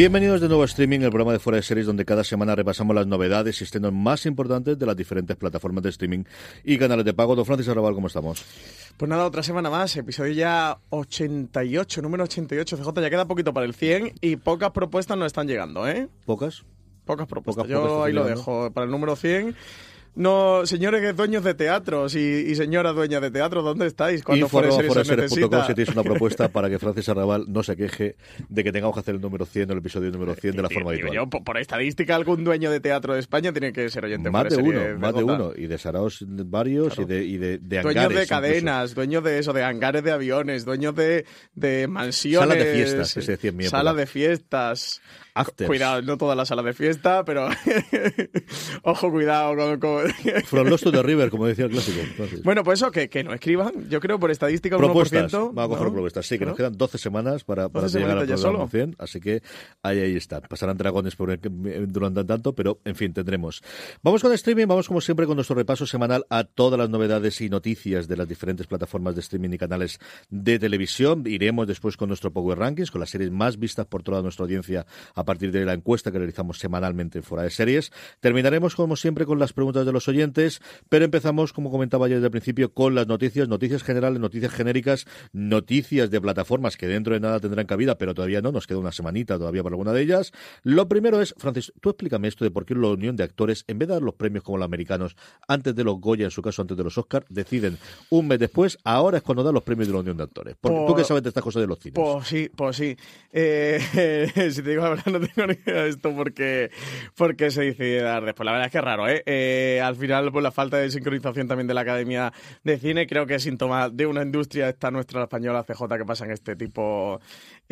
Bienvenidos de nuevo a Streaming, el programa de Fuera de Series, donde cada semana repasamos las novedades y estrenos más importantes de las diferentes plataformas de streaming y canales de pago. Don Francis Arrabal, ¿cómo estamos? Pues nada, otra semana más, episodio ya 88, número 88. CJ, ya queda poquito para el 100 y pocas propuestas nos están llegando, ¿eh? ¿Pocas? Pocas propuestas. Pocas, Yo pocas ahí lo dejo. Para el número 100 no, señores dueños de teatros y, y señoras dueñas de teatro, ¿dónde estáis? Cuando Info fuera arroba series se foraseries.com necesita. si tienes una propuesta para que Francis Arrabal no se queje de que tengamos que hacer el número 100 o el episodio número 100 de la forma habitual. yo, por, estadística, algún dueño de teatro de España tiene que ser oyente Más de uno, más de uno. Y de Saraos varios y de, y de, de Dueños hangares de incluso. cadenas, dueños de eso, de hangares de aviones, dueños de, de mansiones. Salas de fiestas, que se decía en mi época. Salas de fiestas. Afters. Cuidado, no todas las salas de fiesta, pero ojo, cuidado con... con- From Lost to the River, como decía el clásico. Bueno, pues eso, que, que no escriban. Yo creo por estadística un propuestas. 1%. Vamos a coger ¿no? propuestas. Sí, que ¿No? nos quedan 12 semanas para, para 12 llegar al semanitas ya programa solo. 100. Así que ahí, ahí está. Pasarán dragones por durante tanto, pero en fin, tendremos. Vamos con streaming. Vamos como siempre con nuestro repaso semanal a todas las novedades y noticias de las diferentes plataformas de streaming y canales de televisión. Iremos después con nuestro Power Rankings, con las series más vistas por toda nuestra audiencia a partir de la encuesta que realizamos semanalmente en Fuera de Series. Terminaremos, como siempre, con las preguntas de los oyentes, pero empezamos, como comentaba ya desde el principio, con las noticias, noticias generales, noticias genéricas, noticias de plataformas que dentro de nada tendrán cabida, pero todavía no, nos queda una semanita todavía para alguna de ellas. Lo primero es, Francis, tú explícame esto de por qué la unión de actores, en vez de dar los premios como los americanos, antes de los Goya, en su caso antes de los Oscars, deciden un mes después, ahora es cuando dan los premios de la unión de actores. Porque tú Por- que sabes de estas cosas de los cines. Pues sí, pues sí. Eh, si te digo la verdad, no tengo ni idea de esto porque, porque se decide dar después. La verdad es que es raro, ¿eh? Eh, Al final, pues la falta de sincronización también de la Academia de Cine creo que es síntoma de una industria, esta nuestra la española CJ, que pasan este tipo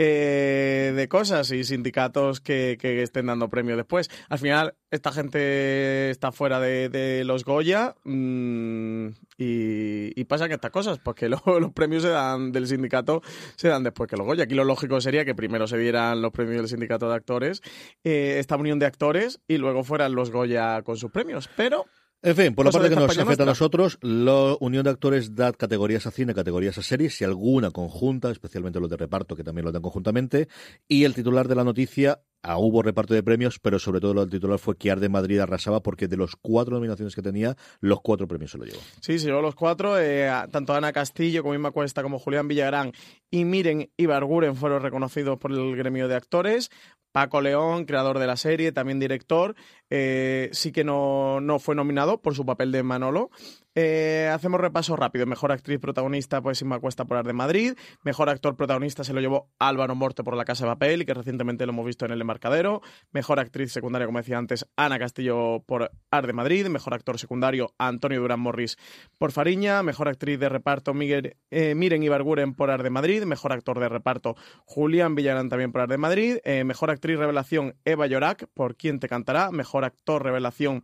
eh, de cosas y sindicatos que, que estén dando premios después. Al final, esta gente está fuera de, de los Goya mm, y, y pasan estas cosas, porque lo- los premios se dan del sindicato se dan después que los Goya. Aquí lo lógico sería que primero se dieran los premios del sindicato de actores, eh, esta unión de actores, y luego fueran los Goya con sus premios. Pero En fin, por la parte que nos afecta a nosotros, la Unión de Actores da categorías a cine, categorías a series, y alguna conjunta, especialmente los de reparto, que también lo dan conjuntamente. Y el titular de la noticia, hubo reparto de premios, pero sobre todo el titular fue que Arde Madrid arrasaba porque de los cuatro nominaciones que tenía, los cuatro premios se lo llevó. Sí, se llevó los cuatro. eh, tanto Ana Castillo como Inma Cuesta como Julián Villagrán y Miren Ibarguren fueron reconocidos por el gremio de actores. Paco León, creador de la serie, también director, eh, sí que no, no fue nominado por su papel de Manolo. Eh, hacemos repaso rápido. Mejor actriz protagonista, pues Inma Cuesta por Ar de Madrid. Mejor actor protagonista se lo llevó Álvaro Morte por La Casa de Papel, que recientemente lo hemos visto en El Embarcadero. Mejor actriz secundaria, como decía antes, Ana Castillo por Ar de Madrid. Mejor actor secundario, Antonio Durán Morris por Fariña. Mejor actriz de reparto, Miguel, eh, Miren Ibarguren por Ar de Madrid. Mejor actor de reparto, Julián Villarán también por Ar de Madrid. Eh, mejor actriz revelación, Eva Llorac por Quién te cantará. Mejor actor revelación,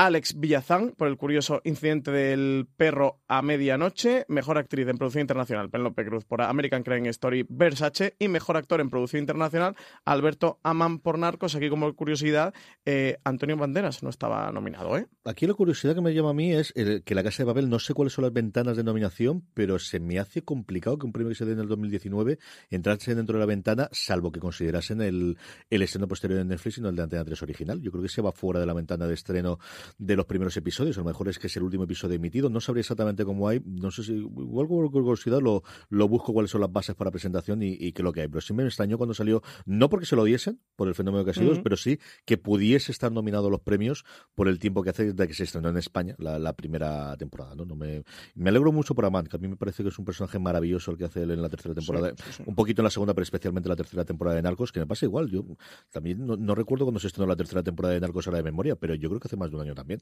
Alex Villazán por el curioso incidente del perro a medianoche, mejor actriz en producción internacional Penelope Cruz por American Crime Story Versace y mejor actor en producción internacional Alberto Amán por Narcos. Aquí como curiosidad, eh, Antonio Banderas no estaba nominado, ¿eh? Aquí la curiosidad que me llama a mí es el- que la Casa de Papel, no sé cuáles son las ventanas de nominación, pero se me hace complicado que un premio que se dé en el 2019 entrase dentro de la ventana, salvo que considerasen el, el estreno posterior de Netflix y no el de Antena 3 original. Yo creo que se va fuera de la ventana de estreno de los primeros episodios. A lo mejor es que es el último episodio emitido. No sabría exactamente cómo hay. No sé si, igual con curiosidad lo, lo busco cuáles son las bases para presentación y, y qué es lo que hay. Pero sí me extrañó cuando salió, no porque se lo diesen, por el fenómeno que ha sido, pero sí que pudiese estar nominado a los premios por el tiempo que hace desde que se estrenó en España la, primera temporada. ¿no? no me, me alegro mucho por Amand, que a mí me parece que es un personaje maravilloso el que hace él en la tercera temporada. Un poquito en la segunda, pero especialmente en la tercera temporada de Narcos, que me pasa igual. Yo también no, recuerdo cuando se estrenó la tercera temporada de Narcos ahora de memoria, pero yo creo que hace más de un año también.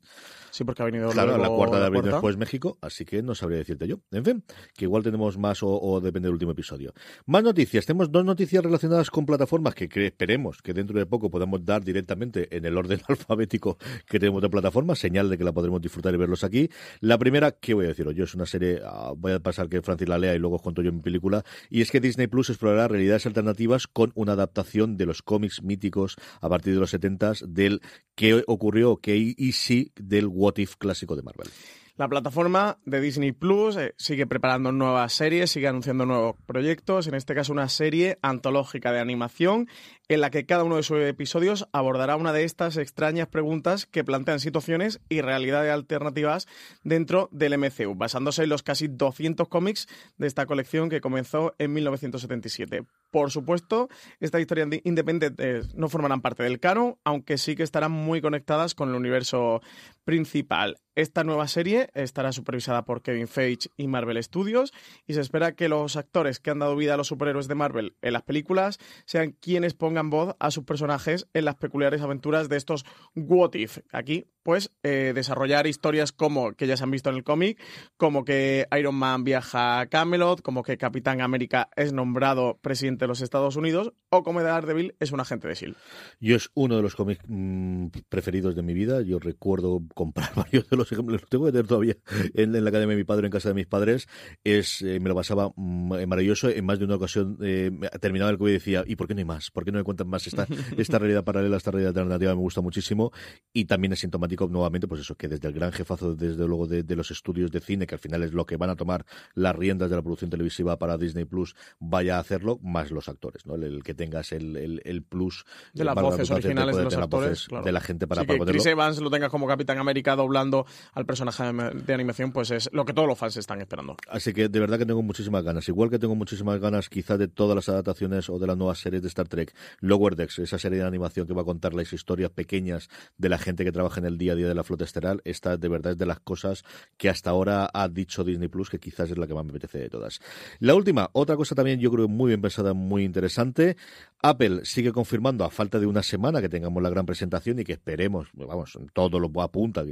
Sí, porque ha venido claro, la cuarta de abril después México, así que no sabría decirte yo. En fin, que igual tenemos más o, depende del último episodio. Más noticias. Tenemos dos noticias relacionadas con plataformas que, esperemos que dentro de poco podamos dar directamente en el orden alfabético que tenemos de plataformas, señal de que la podremos disfrutar y verlos aquí. La primera, ¿qué voy a deciros? Yo es una serie, ah, voy a pasar que Francis la lea y luego os cuento yo mi película, y es que Disney Plus explorará realidades alternativas con una adaptación de los cómics míticos a partir de los 70 del qué ocurrió, qué y sí del What If clásico de Marvel. La plataforma de Disney Plus eh, sigue preparando nuevas series, sigue anunciando nuevos proyectos, en este caso una serie antológica de animación en la que cada uno de sus episodios abordará una de estas extrañas preguntas que plantean situaciones y realidades alternativas dentro del MCU, basándose en los casi 200 cómics de esta colección que comenzó en 1977. Por supuesto, estas historias independientes no formarán parte del canon, aunque sí que estarán muy conectadas con el universo principal. Esta nueva serie estará supervisada por Kevin Feige y Marvel Studios y se espera que los actores que han dado vida a los superhéroes de Marvel en las películas sean quienes pongan voz a sus personajes en las peculiares aventuras de estos What If. Aquí, pues, eh, desarrollar historias como que ya se han visto en el cómic, como que Iron Man viaja a Camelot, como que Capitán América es nombrado presidente de los Estados Unidos o como Daredevil es un agente de S.H.I.E.L.D. Yo es uno de los cómics mm, preferidos de mi vida. Yo recuerdo comprar varios de los ejemplos, los tengo que tener todavía en, la academia de mi padre, en casa de mis padres. Es, eh, me lo pasaba mm, maravilloso. En más de una ocasión eh, terminaba el que y decía, ¿y por qué no hay más? ¿Por qué no me cuentan más esta, esta realidad paralela, esta realidad alternativa? Me gusta muchísimo. Y también es sintomático nuevamente, pues eso, que desde el gran jefazo, desde luego, de, de los estudios de cine, que al final es lo que van a tomar las riendas de la producción televisiva para Disney Plus, vaya a hacerlo, más los actores, ¿no? El, que tengas el, el, plus de las voces originales de, los actores, de la gente para, sí, que Chris Evans lo tengas como Capitán América doblando al personaje de animación, pues es lo que todos los fans están esperando. Así que de verdad que tengo muchísimas ganas. Igual que tengo muchísimas ganas quizá de todas las adaptaciones o de las nuevas series de Star Trek, Lower Decks, esa serie de animación que va a contar las historias pequeñas de la gente que trabaja en el día a día de la flota estelar, esta de verdad es de las cosas que hasta ahora ha dicho Disney Plus que quizás es la que más me apetece de todas. La última, otra cosa también yo creo muy bien pensada, muy interesante. Apple sigue confirmando a falta de una semana que tengamos la gran presentación y que esperemos, vamos, todo lo apunta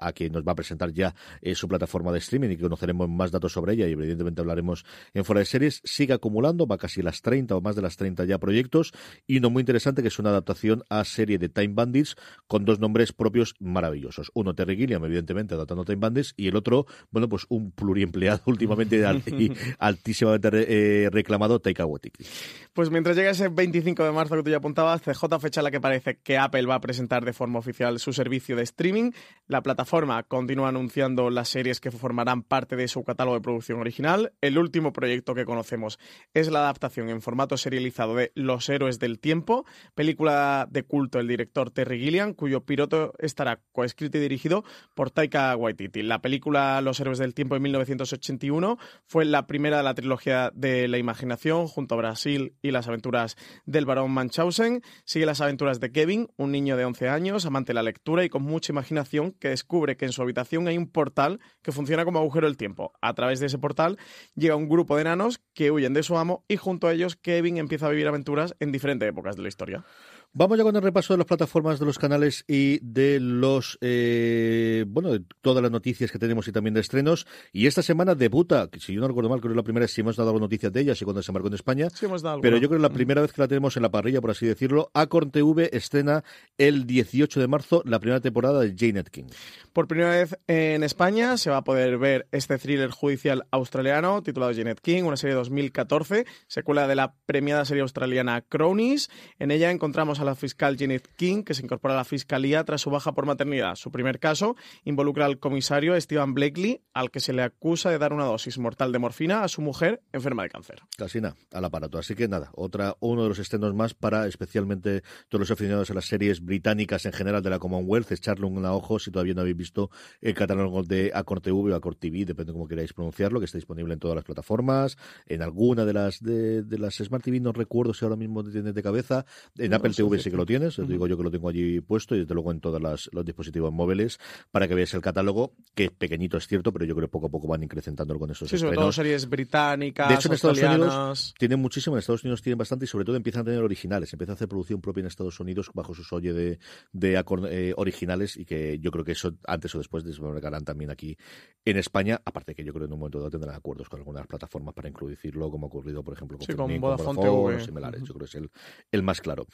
a que nos va a presentar ya eh, su plataforma de streaming y que conoceremos más datos sobre ella y evidentemente hablaremos en fuera de series, sigue acumulando, va casi las 30 o más de las 30 ya proyectos y uno muy interesante que es una adaptación a serie de Time Bandits con dos nombres propios maravillosos. Uno Terry Gilliam, evidentemente, adaptando Time Bandits y el otro, bueno, pues un pluriempleado últimamente altísimamente eh, reclamado Taika Waititi. Pues mientras llega ese 25 de marzo que tú ya apuntabas, CJ fecha la que parece que Apple va a presentar de forma oficial su servicio de streaming. La plataforma continúa anunciando las series que formarán parte de su catálogo de producción original. El último proyecto que conocemos es la adaptación en formato serializado de Los Héroes del Tiempo, película de culto del director Terry Gilliam, cuyo piloto estará coescrito y dirigido por Taika Waititi. La película Los Héroes del Tiempo de 1981 fue la primera de la trilogía de la imaginación junto a Brasil y las aventuras del barón Munchausen. Sigue las aventuras de Kevin, un niño de 11 años, amante de la lectura y con mucha imaginación, que descubre que en su habitación hay un portal que funciona como agujero del tiempo. A través de ese portal llega un grupo de enanos que huyen de su amo y junto a ellos Kevin empieza a vivir aventuras en diferentes épocas de la historia. Vamos ya con el repaso de las plataformas, de los canales y de los, eh, bueno, de todas las noticias que tenemos y también de estrenos. Y esta semana debuta, que si yo no recuerdo mal, creo que es la primera vez si hemos dado noticias de ella, y cuando se marcó en España. Sí hemos dado pero yo creo que es la primera vez que la tenemos en la parrilla, por así decirlo. Acorn TV estrena el 18 de marzo la primera temporada de Jane Atkin. Por primera vez en España se va a poder ver este thriller judicial australiano titulado Jeanette King, una serie de 2014, secuela de la premiada serie australiana Cronies. En ella encontramos a la fiscal Jeanette King, que se incorpora a la fiscalía tras su baja por maternidad. Su primer caso involucra al comisario Stephen Blakely, al que se le acusa de dar una dosis mortal de morfina a su mujer enferma de cáncer. Casi nada, al aparato. Así que nada, otra, uno de los estrenos más para especialmente todos los aficionados a las series británicas en general de la Commonwealth, echarle un ojo si todavía no habéis visto el catálogo de Acor TV o Acor TV, depende de cómo queráis pronunciarlo, que está disponible en todas las plataformas, en alguna de las de, las Smart TV, no recuerdo si ahora mismo tienes de cabeza, en Apple TV sí que lo tienes, digo yo que lo tengo allí puesto y desde luego en todos los dispositivos móviles para que veáis el catálogo, que es pequeñito es cierto, pero yo creo que poco a poco van incrementándolo con esos Sí, sobre todo series británicas, De hecho, en Estados Unidos tienen muchísimo, en Estados Unidos tienen bastante y sobre todo empiezan a tener originales, empiezan a hacer producción propia en Estados Unidos bajo su oye de, de eh, originales y que yo creo que eso antes o después desmarcarán también aquí en España, aparte que yo creo que en un momento dado tendrán acuerdos con algunas plataformas para incluirlo, como ha ocurrido, por ejemplo, con, sí, con Vodafone, TV. similares. Yo creo que es el, el más claro.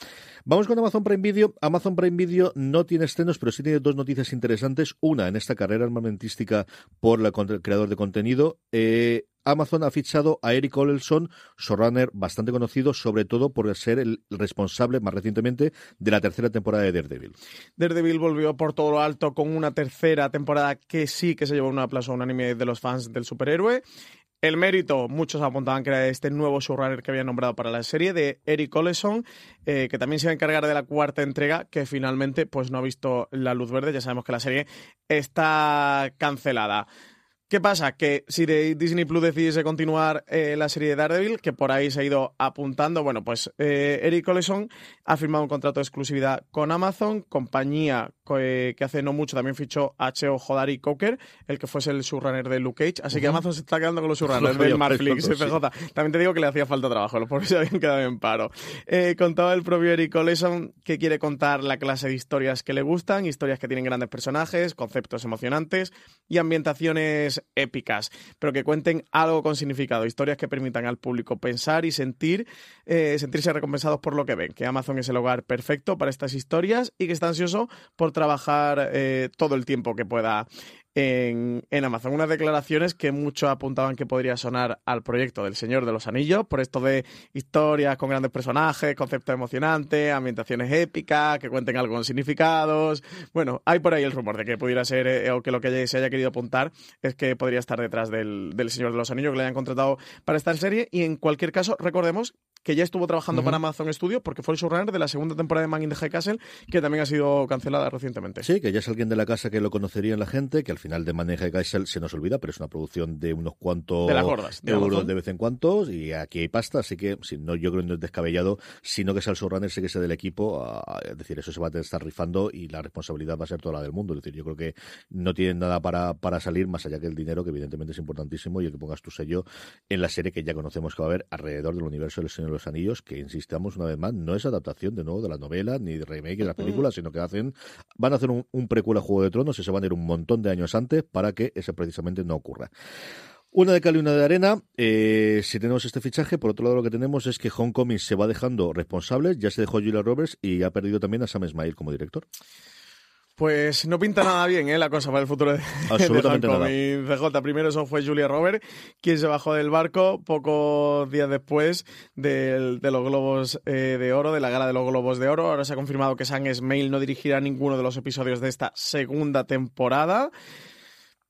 Vamos con Amazon Prime Video. Amazon Prime Video no tiene estrenos, pero sí tiene dos noticias interesantes. Una, en esta carrera armamentística por el creador de contenido. Eh, Amazon ha fichado a Eric Olson, showrunner bastante conocido, sobre todo por ser el responsable más recientemente de la tercera temporada de Daredevil. Daredevil volvió por todo lo alto con una tercera temporada que sí que se llevó un aplauso unánime de los fans del superhéroe. El mérito, muchos apuntaban que era de este nuevo showrunner que había nombrado para la serie, de Eric Oleson, eh, que también se iba a encargar de la cuarta entrega, que finalmente pues no ha visto la luz verde. Ya sabemos que la serie está cancelada. ¿Qué pasa? Que si Disney Plus decidiese continuar eh, la serie de Daredevil, que por ahí se ha ido apuntando, bueno, pues eh, Eric Oleson ha firmado un contrato de exclusividad con Amazon, compañía que, hace no mucho también fichó a Cheo Jodari Coker, el que fuese el showrunner de Luke Cage. Así que Amazon se está quedando con los showrunners del Marflix FJ. También te digo que le hacía falta trabajo, los pobres se habían quedado en paro. Eh, contaba el propio Eric Oleson que quiere contar la clase de historias que le gustan, historias que tienen grandes personajes, conceptos emocionantes y ambientaciones épicas, pero que cuenten algo con significado, historias que permitan al público pensar y sentir, eh, sentirse recompensados por lo que ven, que Amazon es el hogar perfecto para estas historias y que está ansioso por trabajar eh, todo el tiempo que pueda en, Amazon. Unas declaraciones que muchos apuntaban que podría sonar al proyecto del Señor de los Anillos, por esto de historias con grandes personajes, conceptos emocionantes, ambientaciones épicas, que cuenten algo con significados. Bueno, hay por ahí el rumor de que pudiera ser, eh, o que lo que se haya querido apuntar es que podría estar detrás del, del Señor de los Anillos, que le hayan contratado para esta serie. Y en cualquier caso, recordemos que ya estuvo trabajando para Amazon Studios porque fue el showrunner de la segunda temporada de Man in the High Castle, que también ha sido cancelada recientemente. Sí, que ya es alguien de la casa que lo conocería la gente, que al final de Man in the High Castle se nos olvida, pero es una producción de unos cuantos de euros de vez en cuando, y aquí hay pasta, así que si no, yo creo que no es descabellado, sino que sea el showrunner, sé que sea del equipo, es decir, eso se va a estar rifando y la responsabilidad va a ser toda la del mundo. Es decir, yo creo que no tienen nada para, para salir más allá que el dinero, que evidentemente es importantísimo, y el que pongas tu sello en la serie que ya conocemos que va a haber alrededor del universo del Señor de los Anillos, que insistamos una vez más, no es adaptación de nuevo de la novela ni de remake de las películas, sino que hacen, van a hacer un, un precuela a Juego de Tronos y se van a ir un montón de años antes para que eso precisamente no ocurra. Una de cal y una de arena. Eh, si tenemos este fichaje, por otro lado lo que tenemos es que Homecoming se va dejando responsables. Ya se dejó Julia Roberts y ha perdido también a Sam Smile como director. Pues no pinta nada bien ¿eh? la cosa para el futuro de, Absolutamente de CJ. Primero eso fue Julia Robert, quien se bajó del barco pocos días después de los Globos eh, de Oro, de la gala de los Globos de Oro. Ahora se ha confirmado que Sam Smale no dirigirá ninguno de los episodios de esta segunda temporada.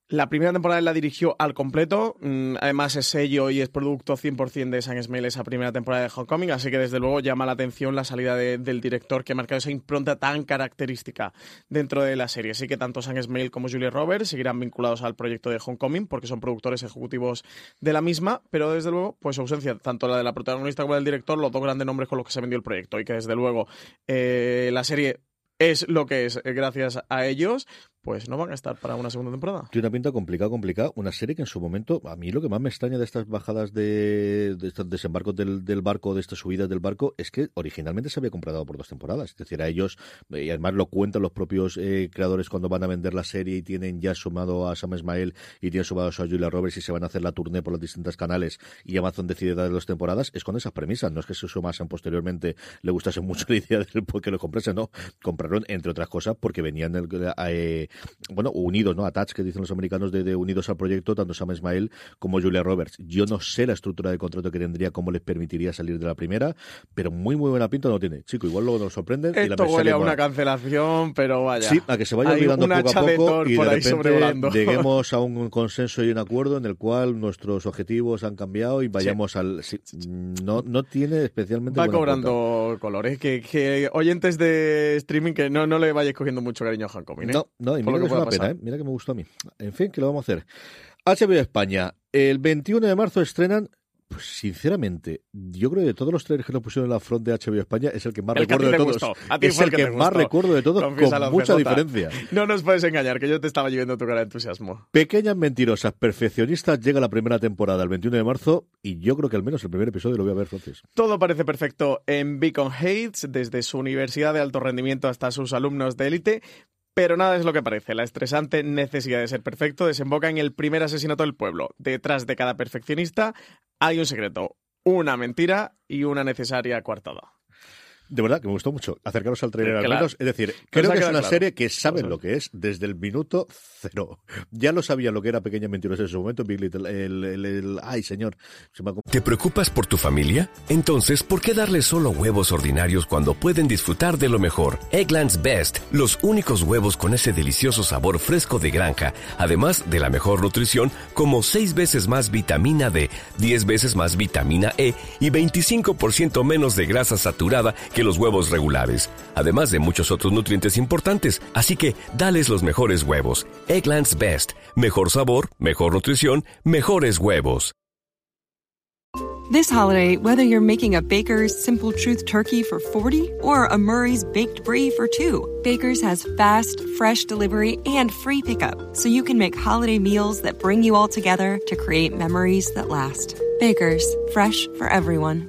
La primera temporada la dirigió al completo, mm, además es sello y es producto 100% de San Smale esa primera temporada de Homecoming, así que desde luego llama la atención la salida del director que ha marcado esa impronta tan característica dentro de la serie. Así que tanto San Smale como Julia Roberts seguirán vinculados al proyecto de Homecoming porque son productores ejecutivos de la misma, pero desde luego, pues ausencia tanto la de la protagonista como del director, los dos grandes nombres con los que se vendió el proyecto y que desde luego eh, la serie es lo que es eh, gracias a ellos, pues no van a estar para una segunda temporada. Tiene una pinta complicada, complicada. Una serie que en su momento, a mí lo que más me extraña de estas bajadas de, de estos desembarcos del, del, barco, de estas subidas del barco, es que originalmente se había comprado por dos temporadas. Es decir, a ellos, eh, y además lo cuentan los propios eh, creadores cuando van a vender la serie y tienen ya sumado a Sam Ismael y tienen sumado a Julia Roberts y se van a hacer la tournée por los distintos canales y Amazon decide dar dos temporadas, es con esas premisas. No es que se sumasen posteriormente, le gustase mucho la idea de que lo comprase, no. Compraron, entre otras cosas, porque venían el, eh, bueno, unidos, ¿no? Attach, que dicen los americanos, de, unidos al proyecto, tanto Sam Ismael como Julia Roberts. Yo no sé la estructura de contrato que tendría, cómo les permitiría salir de la primera, pero muy, muy buena pinta no tiene. Chico, igual luego nos sorprenden. Esto y la huele a una cancelación, pero vaya. Sí, a que se vaya olvidando poco a poco y de repente lleguemos a un consenso y un acuerdo en el cual nuestros objetivos han cambiado y vayamos al... no, no tiene especialmente... Va cobrando colores. Que, que, oyentes de streaming que no, no le vayáis cogiendo mucho cariño a Hancock. ¿eh? No, no, y mira que, que es una pena, ¿eh? mira que me gustó a mí. En fin, que lo vamos a hacer. HBO España, el 21 de marzo estrenan pues sinceramente, yo creo que de todos los trailers que nos pusieron en la front de HBO España es el que más recuerdo de todos. Es el que, más recuerdo de todos con mucha diferencia. No nos puedes engañar, que yo te estaba llevando tu cara de entusiasmo. Pequeñas mentirosas, perfeccionistas, llega la primera temporada el 21 de marzo y yo creo que al menos el primer episodio lo voy a ver, Francis. Todo parece perfecto en Beacon Heights, desde su universidad de alto rendimiento hasta sus alumnos de élite, pero nada es lo que parece. La estresante necesidad de ser perfecto desemboca en el primer asesinato del pueblo. Detrás de cada perfeccionista hay un secreto, una mentira y una necesaria coartada. De verdad, que me gustó mucho acercaros al trailer al menos. Es decir, creo que es una serie que saben lo que es desde el minuto cero. Ya lo sabían lo que era Pequeña Mentirosa en su momento, Big Little. El, ay, señor. ¿Te preocupas por tu familia? Entonces, ¿por qué darles solo huevos ordinarios cuando pueden disfrutar de lo mejor? Eggland's Best, los únicos huevos con ese delicioso sabor fresco de granja, además de la mejor nutrición, como 6 veces más vitamina D, 10 veces más vitamina E y 25% menos de grasa saturada que los huevos regulares, además de muchos otros nutrientes importantes. Así que dales los mejores huevos. Egglands Best. Mejor sabor, mejor nutrición, mejores huevos. This holiday, whether you're making a Baker's Simple Truth turkey for 40 or a Murray's Baked Brie for 2, Baker's has fast, fresh delivery and free pickup, so you can make holiday meals that bring you all together to create memories that last. Baker's, fresh for everyone.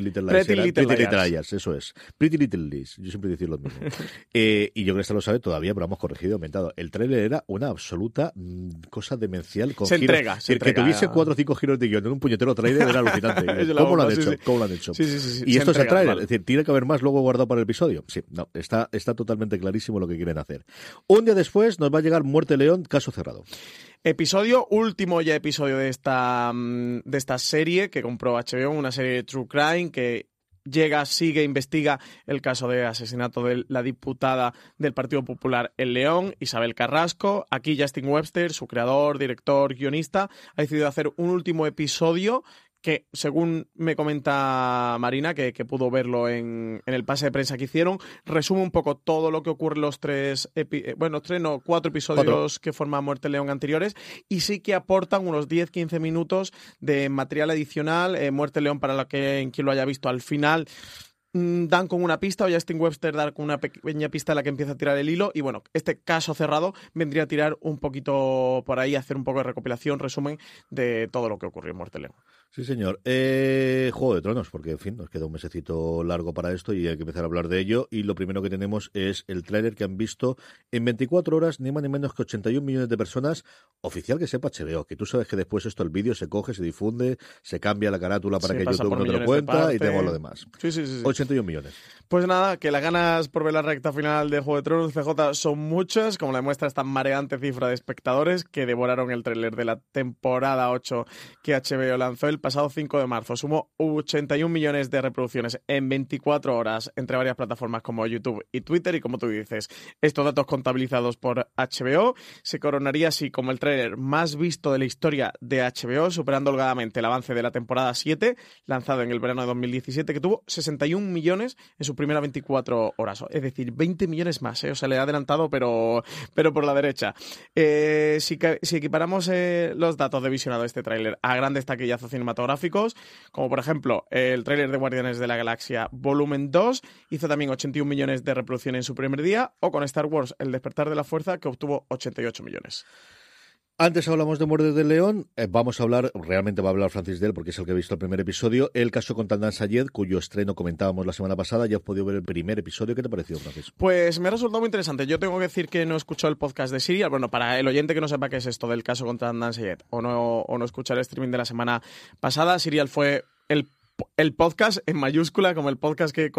Little Lies. Pretty, Little, Liars, eso es. Pretty Little Lies. Yo siempre decía lo mismo. eh, y yo creo que esto lo sabe todavía, pero hemos corregido y aumentado. El trailer era una absoluta mm, cosa demencial. Con se giros, entrega, se Que tuviese cuatro o cinco giros de guion en un puñetero trailer era alucinante. ¿Cómo, lo han hecho? ¿Cómo lo han hecho? y esto es el trailer. Es decir, tiene que haber más luego guardado para el episodio. Sí, no, está, está totalmente clarísimo lo que quieren hacer. Un día después nos va a llegar Muerte León, caso cerrado. Episodio, último ya episodio de esta, mm, de esta serie que compró HBO, una serie de True Crime que llega, sigue, investiga el caso de asesinato de la diputada del Partido Popular en León, Isabel Carrasco. Aquí Justin Webster, su creador, director, guionista, ha decidido hacer un último episodio que según me comenta Marina, que, pudo verlo en, el pase de prensa que hicieron, resume un poco todo lo que ocurre en los tres, eh, bueno, tres, no, cuatro episodios que forman Muerte León anteriores, y sí que aportan unos 10-15 minutos de material adicional, eh, Muerte León para la que, en quien lo haya visto al final mm, dan con una pista o Justin Webster dar con una pequeña pista en la que empieza a tirar el hilo y bueno, este caso cerrado vendría a tirar un poquito por ahí, hacer un poco de recopilación, resumen de todo lo que ocurrió en Muerte León. Sí, señor. Eh, Juego de Tronos, porque, en fin, nos queda un mesecito largo para esto y hay que empezar a hablar de ello. Y lo primero que tenemos es el tráiler que han visto en 24 horas, ni más ni menos que 81 millones de personas. Oficial que sepa HBO, que tú sabes que después esto, el vídeo se coge, se difunde, se cambia la carátula para que YouTube no te lo cuenta y tenemos lo demás. Sí, sí, sí, 81 millones. Pues nada, que las ganas por ver la recta final de Juego de Tronos CJ son muchas, como la muestra esta mareante cifra de espectadores que devoraron el tráiler de la temporada 8 que HBO lanzó el pasado 5 de marzo. Sumó 81 millones de reproducciones en 24 horas entre varias plataformas como YouTube y Twitter. Y como tú dices, estos datos contabilizados por HBO se coronaría así como el tráiler más visto de la historia de HBO, superando holgadamente el avance de la temporada 7, lanzado en el verano de 2017, que tuvo 61 millones en sus primeras 24 horas. Es decir, 20 millones más. ¿eh? O sea, le ha adelantado, pero, pero por la derecha. Eh, si, si, equiparamos eh, los datos de visionado de este tráiler a grandes taquillazos cinematográficos, como por ejemplo el tráiler de Guardianes de la Galaxia Volumen 2, hizo también 81 millones de reproducciones en su primer día, o con Star Wars El despertar de la fuerza, que obtuvo 88 millones. Antes hablamos de Muerte del León, eh, vamos a hablar, realmente va a hablar Francis Del porque es el que ha visto el primer episodio, el caso con Dan Sayed, cuyo estreno comentábamos la semana pasada, ya has podido ver el primer episodio, ¿qué te ha parecido, Francis? Pues me ha resultado muy interesante, yo tengo que decir que no he escuchado el podcast de Serial, bueno, para el oyente que no sepa qué es esto del caso contra Dan Sayed o no, o no escuchar el streaming de la semana pasada, Serial fue el el podcast en mayúscula, como el podcast que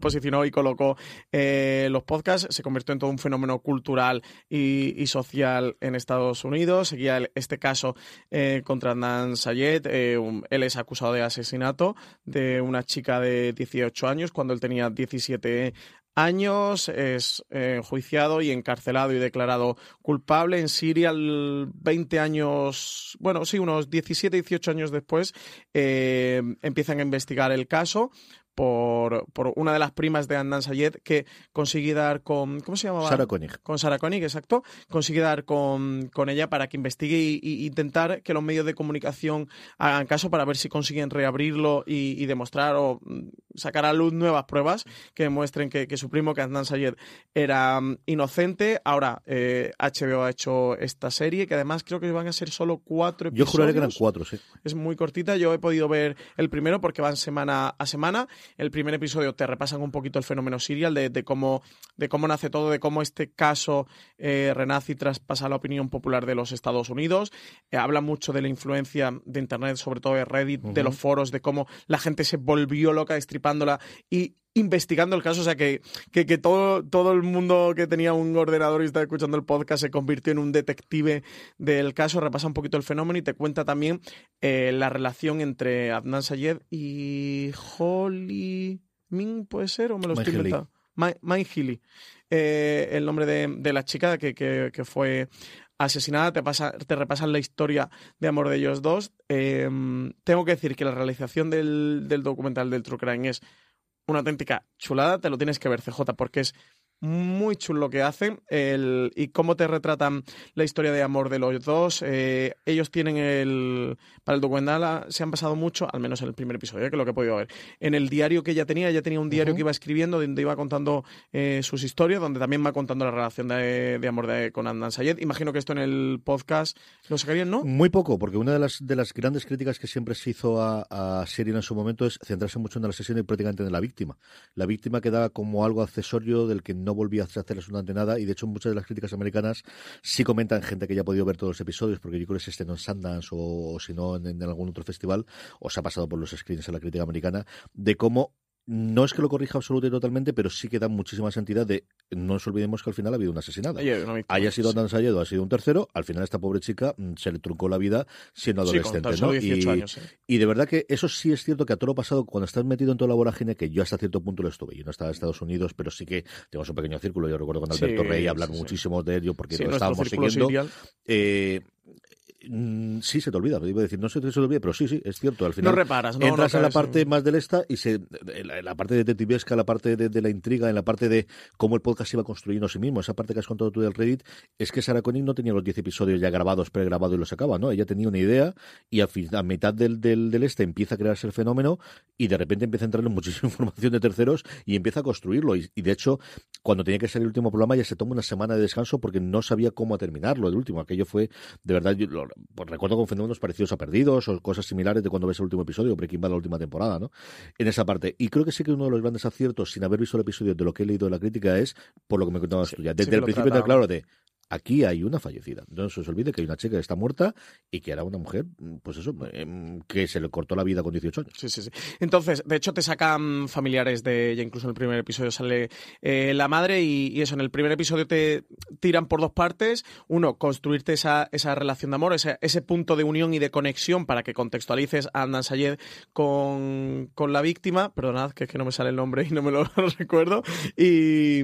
posicionó y colocó eh, los podcasts, se convirtió en todo un fenómeno cultural y, social en Estados Unidos. Seguía este caso eh, contra Nan Sayed. Eh, él es acusado de asesinato de una chica de 18 años cuando él tenía 17 años, es enjuiciado y encarcelado y declarado culpable. En Siria, 20 años, bueno, sí, unos 17, 18 años después, eh, empiezan a investigar el caso por, por, una de las primas de Andan Sayed que consigue dar con. ¿Cómo se llamaba? Sara Koenig. Con Sara Koenig, exacto. Consigue dar con, con ella para que investigue e intentar que los medios de comunicación hagan caso para ver si consiguen reabrirlo y, demostrar o mm, sacar a luz nuevas pruebas que demuestren que, que su primo, que Andan Sayed, era mm, inocente. Ahora, eh, HBO ha hecho esta serie que además creo que van a ser solo cuatro episodios. Yo juraría que eran cuatro, sí. Es muy cortita. Yo he podido ver el primero porque van semana a semana el primer episodio te repasan un poquito el fenómeno serial, de, cómo, de cómo nace todo, de cómo este caso eh, renace y traspasa la opinión popular de los Estados Unidos. Eh, habla mucho de la influencia de Internet, sobre todo de Reddit, de los foros, de cómo la gente se volvió loca destripándola y investigando el caso, o sea que, que, todo, todo el mundo que tenía un ordenador y estaba escuchando el podcast se convirtió en un detective del caso, repasa un poquito el fenómeno y te cuenta también eh, la relación entre Adnan Sayed y Holly Min, ¿puede ser? ¿O me lo estoy inventando? Healy, eh, el nombre de, la chica que, que, fue asesinada, te, pasa, te repasan la historia de amor de ellos dos. Em, tengo que decir que la realización del, del documental del True Crime es una auténtica chulada, te lo tienes que ver, CJ, porque es muy chulo lo que hacen el, y cómo te retratan la historia de amor de los dos. Eh, ellos tienen el. Para el documental ah, se han basado mucho, al menos en el primer episodio, que es lo que he podido ver. En el diario que ella tenía, ella tenía un diario que iba escribiendo, donde iba contando eh, sus historias, donde también va contando la relación de, amor de, con Andan Sayed. Imagino que esto en el podcast lo sacarían, ¿no? Muy poco, porque una de las, de las grandes críticas que siempre se hizo a, a en su momento es centrarse mucho en la sesión y prácticamente en la víctima. La víctima quedaba como algo accesorio del que no no volvía a hacer absolutamente nada y de hecho muchas de las críticas americanas sí comentan gente que ya ha podido ver todos los episodios porque yo creo que es este en Sundance o, si no en, en, algún otro festival o se ha pasado por los screens en la crítica americana de cómo no es que lo corrija absolutamente y totalmente, pero sí que da muchísima sentidad de no nos olvidemos que al final ha habido una asesinada. Haya sido Andan Sayedo, ha sido un tercero, al final esta pobre chica mm, se le truncó la vida siendo adolescente. y, de verdad que eso sí es cierto que a todo lo pasado, cuando estás metido en toda la vorágine, que yo hasta cierto punto lo estuve, yo no estaba en Estados Unidos, pero sí que tenemos un pequeño círculo, yo recuerdo con Alberto Rey hablar muchísimo de ello porque lo estábamos siguiendo. Eh, Mm, sí, se te olvida. Iba a decir, no se te, olvida, pero sí, sí, es cierto. Al final no reparas, no, entras en la parte más del esta y se, la, la parte detectivesca, la parte de, la intriga, en la parte de cómo el podcast iba construyendo a sí mismo. Esa parte que has contado tú del Reddit es que Sarah Koenig no tenía los 10 episodios ya grabados, pregrabados y los acaba, ¿no? Ella tenía una idea y a, a mitad del, del, este empieza a crearse el fenómeno y de repente empieza a entrar en muchísima información de terceros y empieza a construirlo. Y, de hecho, cuando tenía que salir el último programa ya se toma una semana de descanso porque no sabía cómo terminarlo. El último, aquello fue, de verdad, yo, pues recuerdo con fenómenos parecidos a Perdidos o cosas similares de cuando ves el último episodio, Breaking Bad la última temporada, ¿no? En esa parte. Y creo que sí que uno de los grandes aciertos, sin haber visto el episodio de lo que he leído de la crítica, es por lo que me contabas tú ya. Desde el principio te claro de Aquí hay una fallecida. No se os olvide que hay una chica que está muerta y que era una mujer, pues eso, em, que se le cortó la vida con 18 años. Sí, sí, sí. Entonces, de hecho, te sacan familiares de ella. Incluso en el primer episodio sale eh, la madre y, eso, en el primer episodio te tiran por dos partes. Uno, construirte esa, esa relación de amor, ese, ese punto de unión y de conexión para que contextualices a Andan Sayed con, con la víctima. Perdonad, que es que no me sale el nombre y no me lo recuerdo. Y,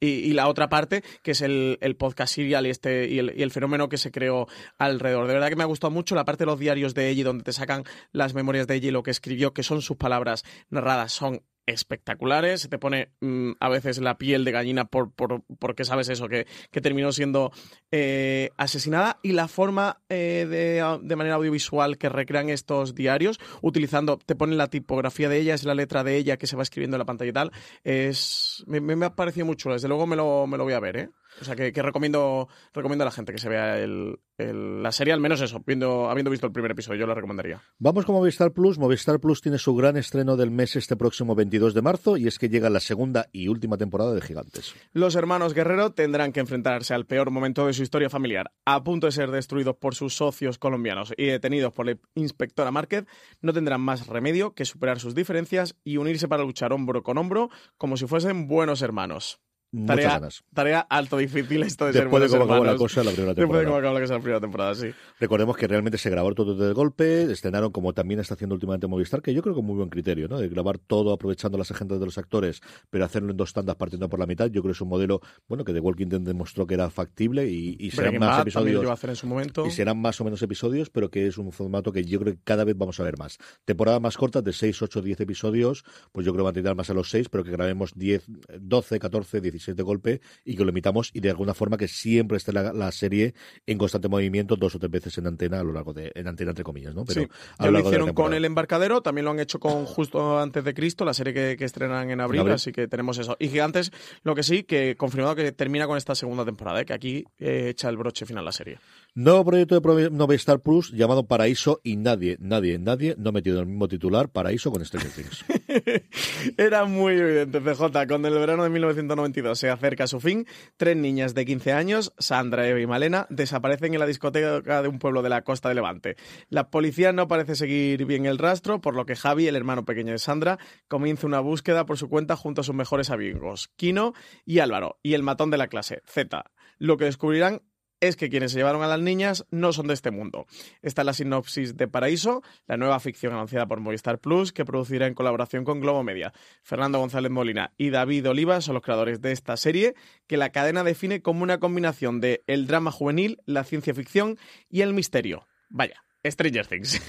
y, la otra parte, que es el podcast serial y, este, y el, fenómeno que se creó alrededor. De verdad que me ha gustado mucho la parte de los diarios de ella, donde te sacan las memorias de ella y lo que escribió, que son sus palabras narradas, son espectaculares, se te pone mm, a veces la piel de gallina por, por porque sabes eso, que, que terminó siendo eh, asesinada y la forma eh, de, de, manera audiovisual que recrean estos diarios, utilizando, te ponen la tipografía de ella, es la letra de ella que se va escribiendo en la pantalla y tal, es, me, ha parecido mucho, desde luego me lo, me lo voy a ver, ¿eh? O sea que, que recomiendo, recomiendo a la gente que se vea el, el- la serie, al menos eso, viendo, habiendo visto el primer episodio, yo la recomendaría. Vamos con Movistar Plus. Movistar Plus tiene su gran estreno del mes este próximo 22 de marzo y es que llega la segunda y última temporada de Gigantes. Los hermanos Guerrero tendrán que enfrentarse al peor momento de su historia familiar. A punto de ser destruidos por sus socios colombianos y detenidos por la inspectora Márquez, no tendrán más remedio que superar sus diferencias y unirse para luchar hombro con hombro como si fuesen buenos hermanos. Muchas Tarea, ganas. tarea alto difícil esto de ser Después de buenos cómo acabó la cosa la primera Después de temporada. cómo acabó la cosa la primera temporada, sí. Recordemos que realmente se grabó todo de golpe, estrenaron como también está haciendo últimamente Movistar, que yo creo que muy buen criterio, ¿no? De grabar todo aprovechando las agendas de los actores, pero hacerlo en dos tandas partiendo por la mitad. Yo creo que es un modelo, bueno, que The Walking Dead demostró que era factible y, y serán más Bad también lo episodios. iba a hacer en su momento. Y serán más o menos episodios, pero que es un formato que yo creo que cada vez vamos a ver más. Temporadas más cortas, de 6, 8, 10 episodios, pues yo creo que va a tirar más a los 6, pero que grabemos 10, 12, 14, 16 de golpe y que lo emitamos y de alguna forma que siempre esté la, la serie en constante movimiento dos o tres veces en antena a lo largo de, en antena entre comillas, ¿no? Pero Sí, a lo de hicieron con. El Embarcadero, también lo han hecho con Justo Antes de Cristo, la serie que, que estrenan en abril, En abril. así que tenemos eso. Y Gigantes, lo que sí, que confirmado que termina con esta segunda temporada, ¿eh? que aquí eh, echa el broche final la serie. Nuevo proyecto de Movistar Plus llamado Paraíso y nadie, nadie, nadie no ha metido el mismo titular Paraíso con Stranger Things. Era muy evidente, CJ. Cuando el verano de 1992 se acerca a su fin, tres niñas de 15 años, Sandra, Eva y Malena, desaparecen en la discoteca de un pueblo de la costa de Levante. La policía no parece seguir bien el rastro, por lo que Javi, el hermano pequeño de Sandra, comienza una búsqueda por su cuenta junto a sus mejores amigos, Kino y Álvaro, y el matón de la clase, Z. Lo que descubrirán es que quienes se llevaron a las niñas no son de este mundo. Esta es la sinopsis de Paraíso, la nueva ficción anunciada por Movistar Plus, que producirá en colaboración con Globo Media. Fernando González Molina y David Oliva son los creadores de esta serie, que la cadena define como una combinación de el drama juvenil, la ciencia ficción y el misterio. Vaya, Stranger Things.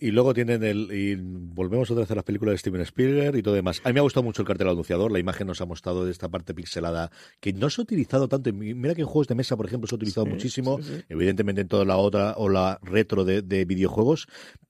Y luego tienen el. Y volvemos otra vez a las películas de Steven Spielberg y todo demás. A mí me ha gustado mucho el cartel anunciador. La imagen nos ha mostrado de esta parte pixelada que no se ha utilizado tanto. Mira que en juegos de mesa, por ejemplo, se ha utilizado Sí, muchísimo. sí, sí. Evidentemente en toda la otra o la retro de, de videojuegos.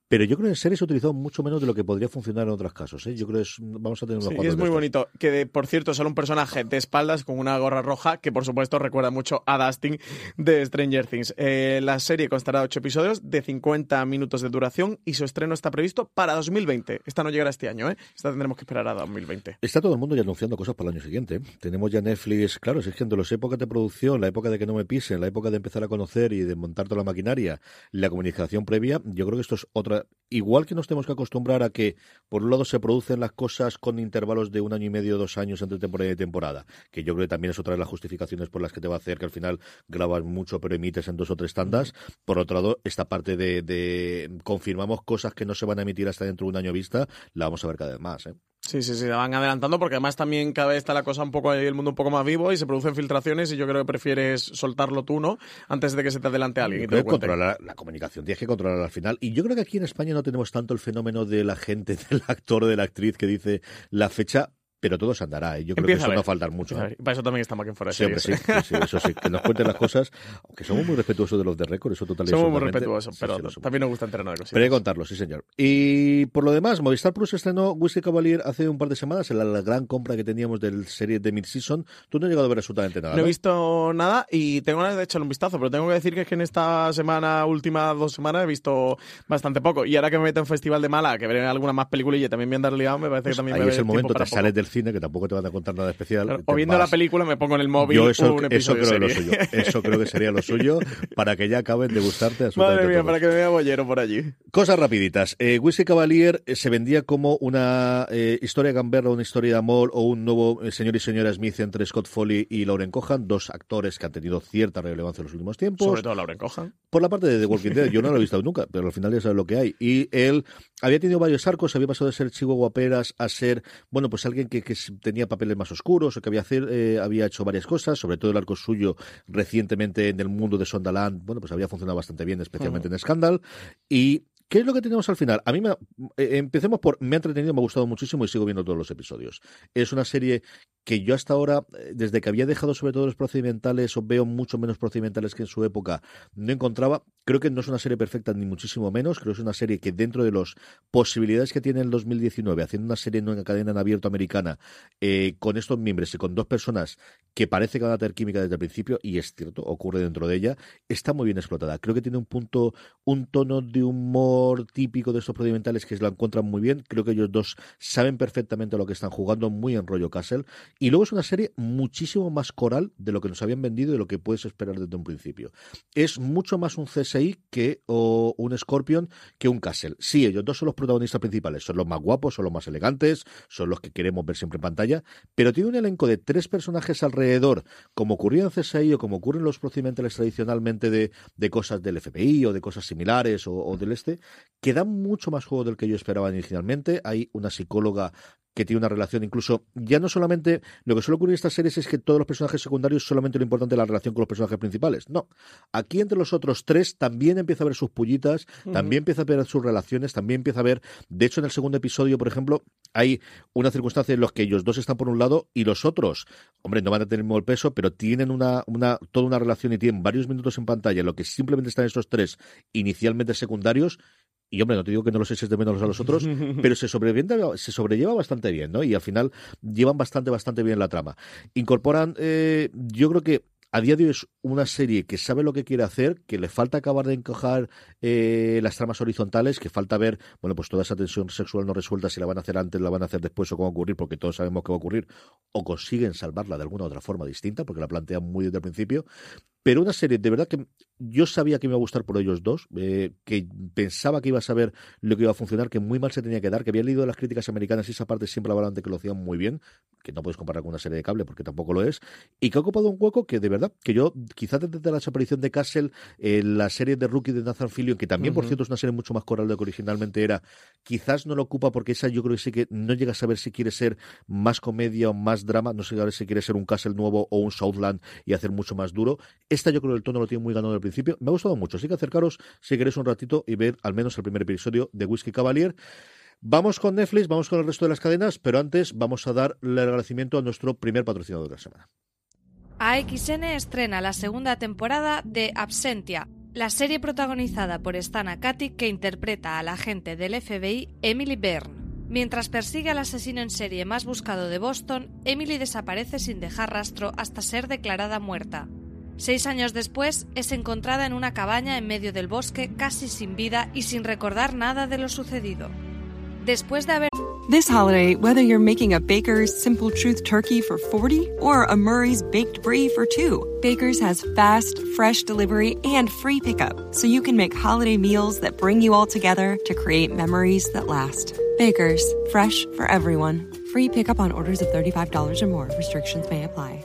Pero yo creo que en series se ha utilizado mucho menos de lo que podría funcionar en otros casos. ¿eh? Yo creo que es- vamos a tener unos Sí, y es muy bonito. Que, de- por cierto, sale un personaje de espaldas con una gorra roja que, por supuesto, recuerda mucho a Dustin de Stranger Things. Eh, la serie constará de ocho episodios de 50 minutos de duración y su estreno está previsto para 2020. Esta no llegará este año, ¿eh? Esta tendremos que esperar a 2020. Está todo el mundo ya anunciando cosas para el año siguiente. ¿eh? Tenemos ya Netflix, claro, si es que entre las épocas de producción, la época de que no me pisen, la época de empezar a conocer y de montar toda la maquinaria, la comunicación previa, yo creo que esto es otra. Igual que nos tenemos que acostumbrar a que, por un lado, se producen las cosas con intervalos de un año y medio, dos años entre temporada y temporada, que yo creo que también es otra de las justificaciones por las que te va a hacer que al final grabas mucho pero emites en dos o tres tandas. Por otro lado, esta parte de, de confirmamos cosas que no se van a emitir hasta dentro de un año vista, la vamos a ver cada vez más. ¿eh? Sí, sí, sí, la van adelantando porque además también cada vez está la cosa un poco ahí, el mundo un poco más vivo y se producen filtraciones y yo creo que prefieres soltarlo tú, ¿no? Antes de que se te adelante alguien y te lo controlar la comunicación, tienes que controlar al final. Y yo creo que aquí en España no tenemos tanto el fenómeno de la gente, del actor de la actriz que dice la fecha, pero todo se andará. ¿eh? Yo creo Empieza que a eso no va a faltar mucho. A ¿eh? Para eso también está Macken fuera de Siempre sí, series. sí, sí, eso sí, que nos cuenten las cosas, aunque somos muy respetuosos de los de récord, eso total y Somos muy respetuosos, Sí, pero sí, somos. también nos gusta enterarnos de cosas. Pero hay que contarlo, sí, señor. Y por lo demás, Movistar Plus estrenó Whisky Cavalier hace un par de semanas, en la, la gran compra que teníamos del serie de Mid-Season. Tú no has llegado a ver absolutamente nada. No he visto nada y tengo ganas de echarle un vistazo, pero tengo que decir que es que en esta semana, última dos semanas, he visto bastante poco. Y ahora que me meto en Festival de Mala, que veré alguna más película y también me han dado liado, me parece que también Pues Ahí me es el momento, te sales del cine, que tampoco te van a contar nada especial. Claro, O viendo la vas. película me pongo en el móvil Yo eso, un eso creo que de lo serie. suyo. Eso creo que sería lo suyo para que ya acaben de gustarte Madre mía, todos. para que me vea bollero por allí. Cosas rapiditas. Eh, Whisky Cavalier eh, se vendía como una eh, historia gamberra, una historia de amor o un nuevo eh, señor y señora Smith entre Scott Foley y Lauren Cohan, dos actores que han tenido cierta relevancia en los últimos tiempos. Sobre todo Lauren Cohan. Por la parte de The Walking Dead, yo no lo he visto nunca, pero al final ya sabes lo que hay. Y él había tenido varios arcos, había pasado de ser chivo guaperas a ser, bueno, pues alguien que, que tenía papeles más oscuros o que había, hacer, eh, había hecho varias cosas, sobre todo el arco suyo recientemente en el mundo de Sondaland, bueno, pues había funcionado bastante bien, especialmente en Scandal. Y ¿Qué es lo que tenemos al final? A mí me, eh, empecemos por, me ha entretenido, me ha gustado muchísimo y sigo viendo todos los episodios. Es una serie que yo hasta ahora, eh, desde que había dejado sobre todo los procedimentales, o veo mucho menos procedimentales que en su época, no encontraba. Creo que no es una serie perfecta, ni muchísimo menos. Creo que es una serie que dentro de las posibilidades que tiene el 2019, haciendo una serie en cadena en abierto americana, eh, con estos miembros y con dos personas que parece que van a tener química desde el principio, y es cierto, ocurre dentro de ella, está muy bien explotada. Creo que tiene un punto, un tono de humor típico de estos procedimentales que se lo encuentran muy bien. Creo que ellos dos saben perfectamente lo que están jugando, muy en rollo Castle. Y luego es una serie muchísimo más coral de lo que nos habían vendido y de lo que puedes esperar desde un principio. Es mucho más un CSI que o un Scorpion que un Castle. Sí, ellos dos son los protagonistas principales, son los más guapos, son los más elegantes, son los que queremos ver siempre en pantalla, pero tiene un elenco de tres personajes alrededor, como ocurría en CSI o como ocurren los procedimentales tradicionalmente de, cosas del FBI o de cosas similares o, o del este, que dan mucho más juego del que yo esperaba inicialmente. Hay una psicóloga que tiene una relación. Incluso, ya no solamente, lo que suele ocurrir en estas series es que todos los personajes secundarios solamente lo importante es la relación con los personajes principales. No, aquí entre los otros tres también empieza a ver sus pullitas, también empieza a ver sus relaciones, también empieza a ver, de hecho en el segundo episodio, por ejemplo, hay una circunstancia en la que ellos dos están por un lado y los otros, hombre, no van a tener el mismo peso, pero tienen una, una, toda una relación y tienen varios minutos en pantalla en lo que simplemente están estos tres inicialmente secundarios y hombre, no te digo que no los eches de menos a los otros, pero se, se sobrelleva bastante bien, ¿no? Y al final llevan bastante, bastante bien la trama. Incorporan, eh, yo creo que a día de hoy es una serie que sabe lo que quiere hacer, que le falta acabar de encajar eh, las tramas horizontales, que falta ver, bueno, pues toda esa tensión sexual no resuelta, si la van a hacer antes, la van a hacer después o cómo va a ocurrir, porque todos sabemos que va a ocurrir, o consiguen salvarla de alguna otra forma distinta, porque la plantean muy desde el principio. Pero una serie, de verdad que yo sabía que me iba a gustar por ellos dos, eh, que pensaba que iba a saber lo que iba a funcionar, que muy mal se tenía que dar, que había leído las críticas americanas y esa parte siempre hablaban de que lo hacían muy bien, que no puedes comparar con una serie de cable porque tampoco lo es, y que ha ocupado un hueco que de verdad, que yo quizás desde la desaparición de Castle, eh, la serie de Rookie de Nathan Fillion, que también, por cierto, es una serie mucho más coral de lo que originalmente era, quizás no lo ocupa porque esa yo creo que sí que no llega a saber si quiere ser más comedia o más drama, no sé a ver si quiere ser un Castle nuevo o un Southland y hacer mucho más duro. Esta yo creo que el tono lo tiene muy ganado al principio. Me ha gustado mucho, así que acercaros si queréis un ratito y ver al menos el primer episodio de Whiskey Cavalier. Vamos con Netflix, vamos con el resto de las cadenas, pero antes vamos a dar el agradecimiento a nuestro primer patrocinador de la semana. AXN estrena la segunda temporada de Absentia, la serie protagonizada por Stana Katic que interpreta a la agente del FBI Emily Byrne. Mientras persigue al asesino en serie más buscado de Boston, Emily desaparece sin dejar rastro hasta ser declarada muerta. Seis años después, es encontrada en una cabaña en medio del bosque, casi sin vida y sin recordar nada de lo sucedido. Después de haber This holiday, whether you're making a Baker's Simple Truth turkey for 40 or a Murray's Baked Brie for 2, Baker's has fast, fresh delivery and free pickup, so you can make holiday meals that bring you all together to create memories that last. Baker's, fresh for everyone. Free pickup on orders of $35 or more. Restrictions may apply.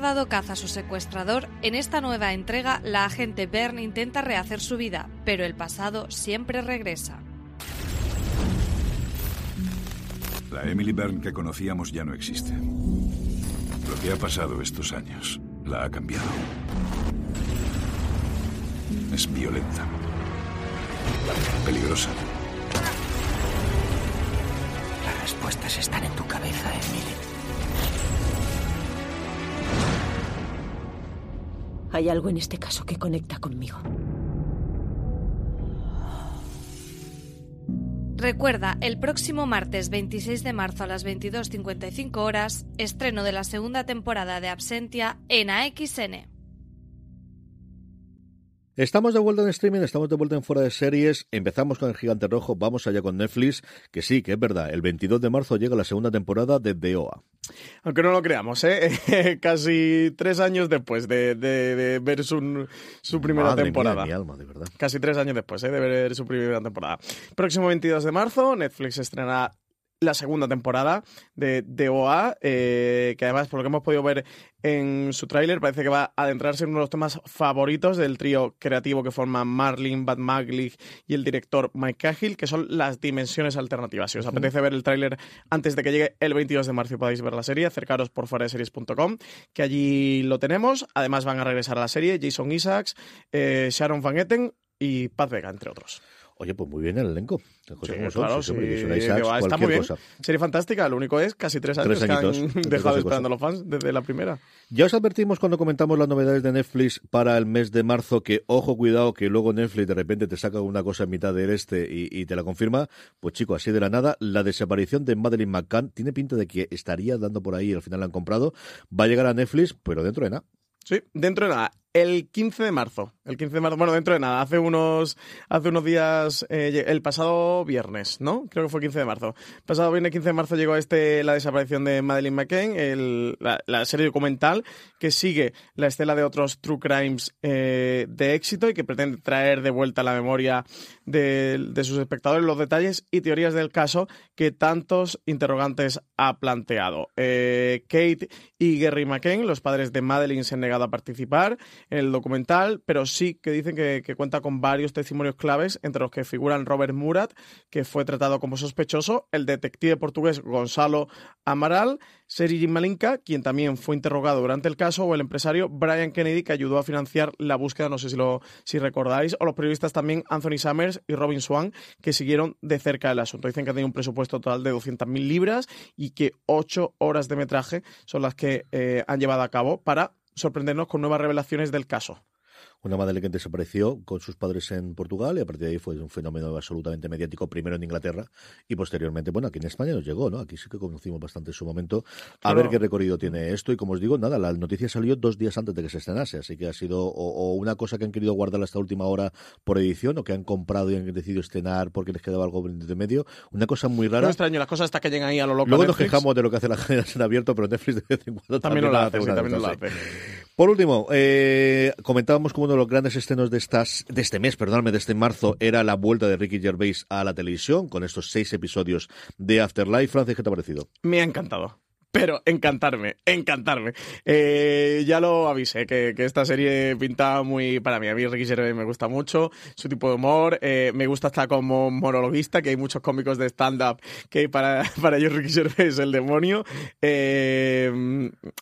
dado caza a su secuestrador, en esta nueva entrega la agente Byrne intenta rehacer su vida, pero el pasado siempre regresa. La Emily Byrne que conocíamos ya no existe. Lo que ha pasado estos años la ha cambiado. Es violenta. Peligrosa. Las respuestas están en tu cabeza, Emily. Hay algo en este caso que conecta conmigo. Recuerda, el próximo martes 26 de marzo a las 22.55 horas, estreno de la segunda temporada de Absentia en AXN. Estamos de vuelta en streaming, estamos de vuelta en fuera de series. Empezamos con el Gigante Rojo, vamos allá con Netflix, que sí, que es verdad. El 22 de marzo llega la segunda temporada de DOA. Aunque no lo creamos, ¿eh? Casi tres años después de, de, ver su, su primera Madre temporada. Mía, mi alma, de verdad. Casi tres años después ¿eh? de ver su primera temporada. Próximo 22 de marzo, Netflix estrenará la segunda temporada de, de OA, eh, que además, por lo que hemos podido ver en su tráiler, parece que va a adentrarse en uno de los temas favoritos del trío creativo que forman Marlin, Bad Maglich y el director Mike Cahill, que son las dimensiones alternativas. Si os apetece ver el tráiler antes de que llegue el 22 de marzo y podáis ver la serie, acercaros por fuera de series.com, que allí lo tenemos. Además van a regresar a la serie Jason Isaacs, eh, Sharon Van Etten y Pat Vega, entre otros. Oye, pues muy bien el elenco. Sí, claro, sí, que está muy bien. cosa. Serie fantástica, lo único es casi tres años Tres que añitos, han entre dejado esperando a los fans desde la primera. Ya os advertimos cuando comentamos las novedades de Netflix para el mes de marzo que, ojo, cuidado, que luego Netflix de repente te saca una cosa en mitad del este y, y te la confirma. Pues chico, así de la nada, la desaparición de Madeline McCann tiene pinta de que estaría dando por ahí y al final la han comprado. Va a llegar a Netflix, pero dentro de nada. Sí, dentro de nada. El 15 de marzo. El 15 de marzo, bueno, dentro de nada, hace unos, hace unos días, eh, el pasado viernes, ¿no? Creo que fue 15 de marzo. El pasado viernes 15 de marzo llegó este la desaparición de Madeleine McCain, el, la, la serie documental que sigue la estela de otros true crimes eh, de éxito y que pretende traer de vuelta a la memoria de, de sus espectadores los detalles y teorías del caso que tantos interrogantes ha planteado. Eh, Kate y Gary McCain, los padres de Madeleine, se han negado a participar en el documental, pero sí que dicen que, cuenta con varios testimonios claves, entre los que figuran Robert Murat, que fue tratado como sospechoso, el detective portugués Gonzalo Amaral, Sergi Malinka, quien también fue interrogado durante el caso, o el empresario Brian Kennedy, que ayudó a financiar la búsqueda, no sé si lo si recordáis, o los periodistas también Anthony Summers y Robin Swan, que siguieron de cerca el asunto. Dicen que ha tenido un presupuesto total de 200.000 libras y que ocho horas de metraje son las que eh, han llevado a cabo para sorprendernos con nuevas revelaciones del caso. Una madre que desapareció con sus padres en Portugal y a partir de ahí fue un fenómeno absolutamente mediático, primero en Inglaterra y posteriormente, bueno, aquí en España nos llegó, ¿no? Aquí sí que conocimos bastante su momento. A Claro. ver qué recorrido tiene esto y como os digo, nada, la noticia salió dos días antes de que se estrenase, así que ha sido o, o una cosa que han querido guardar hasta última hora por edición o que han comprado y han decidido estrenar porque les quedaba algo de medio. Una cosa muy rara. No extraño las cosas hasta que llegan ahí a lo loco. Luego nos quejamos de lo que hace la generación abierto, pero Netflix de vez en cuando También, lo hace, sí, también lo hace. Por último, eh, comentábamos como uno de los grandes estrenos de estas, de este mes, perdóname, de este marzo, era la vuelta de Ricky Gervais a la televisión con estos seis episodios de Afterlife. Francis, ¿qué te ha parecido? Me ha encantado. Pero encantarme, encantarme. Eh, ya lo avisé, que, que esta serie pinta muy para mí. A mí Ricky Gervais me gusta mucho, su tipo de humor. eh, me gusta hasta como monologuista, que hay muchos cómicos de stand-up que para, para ellos Ricky Gervais es el demonio. Eh,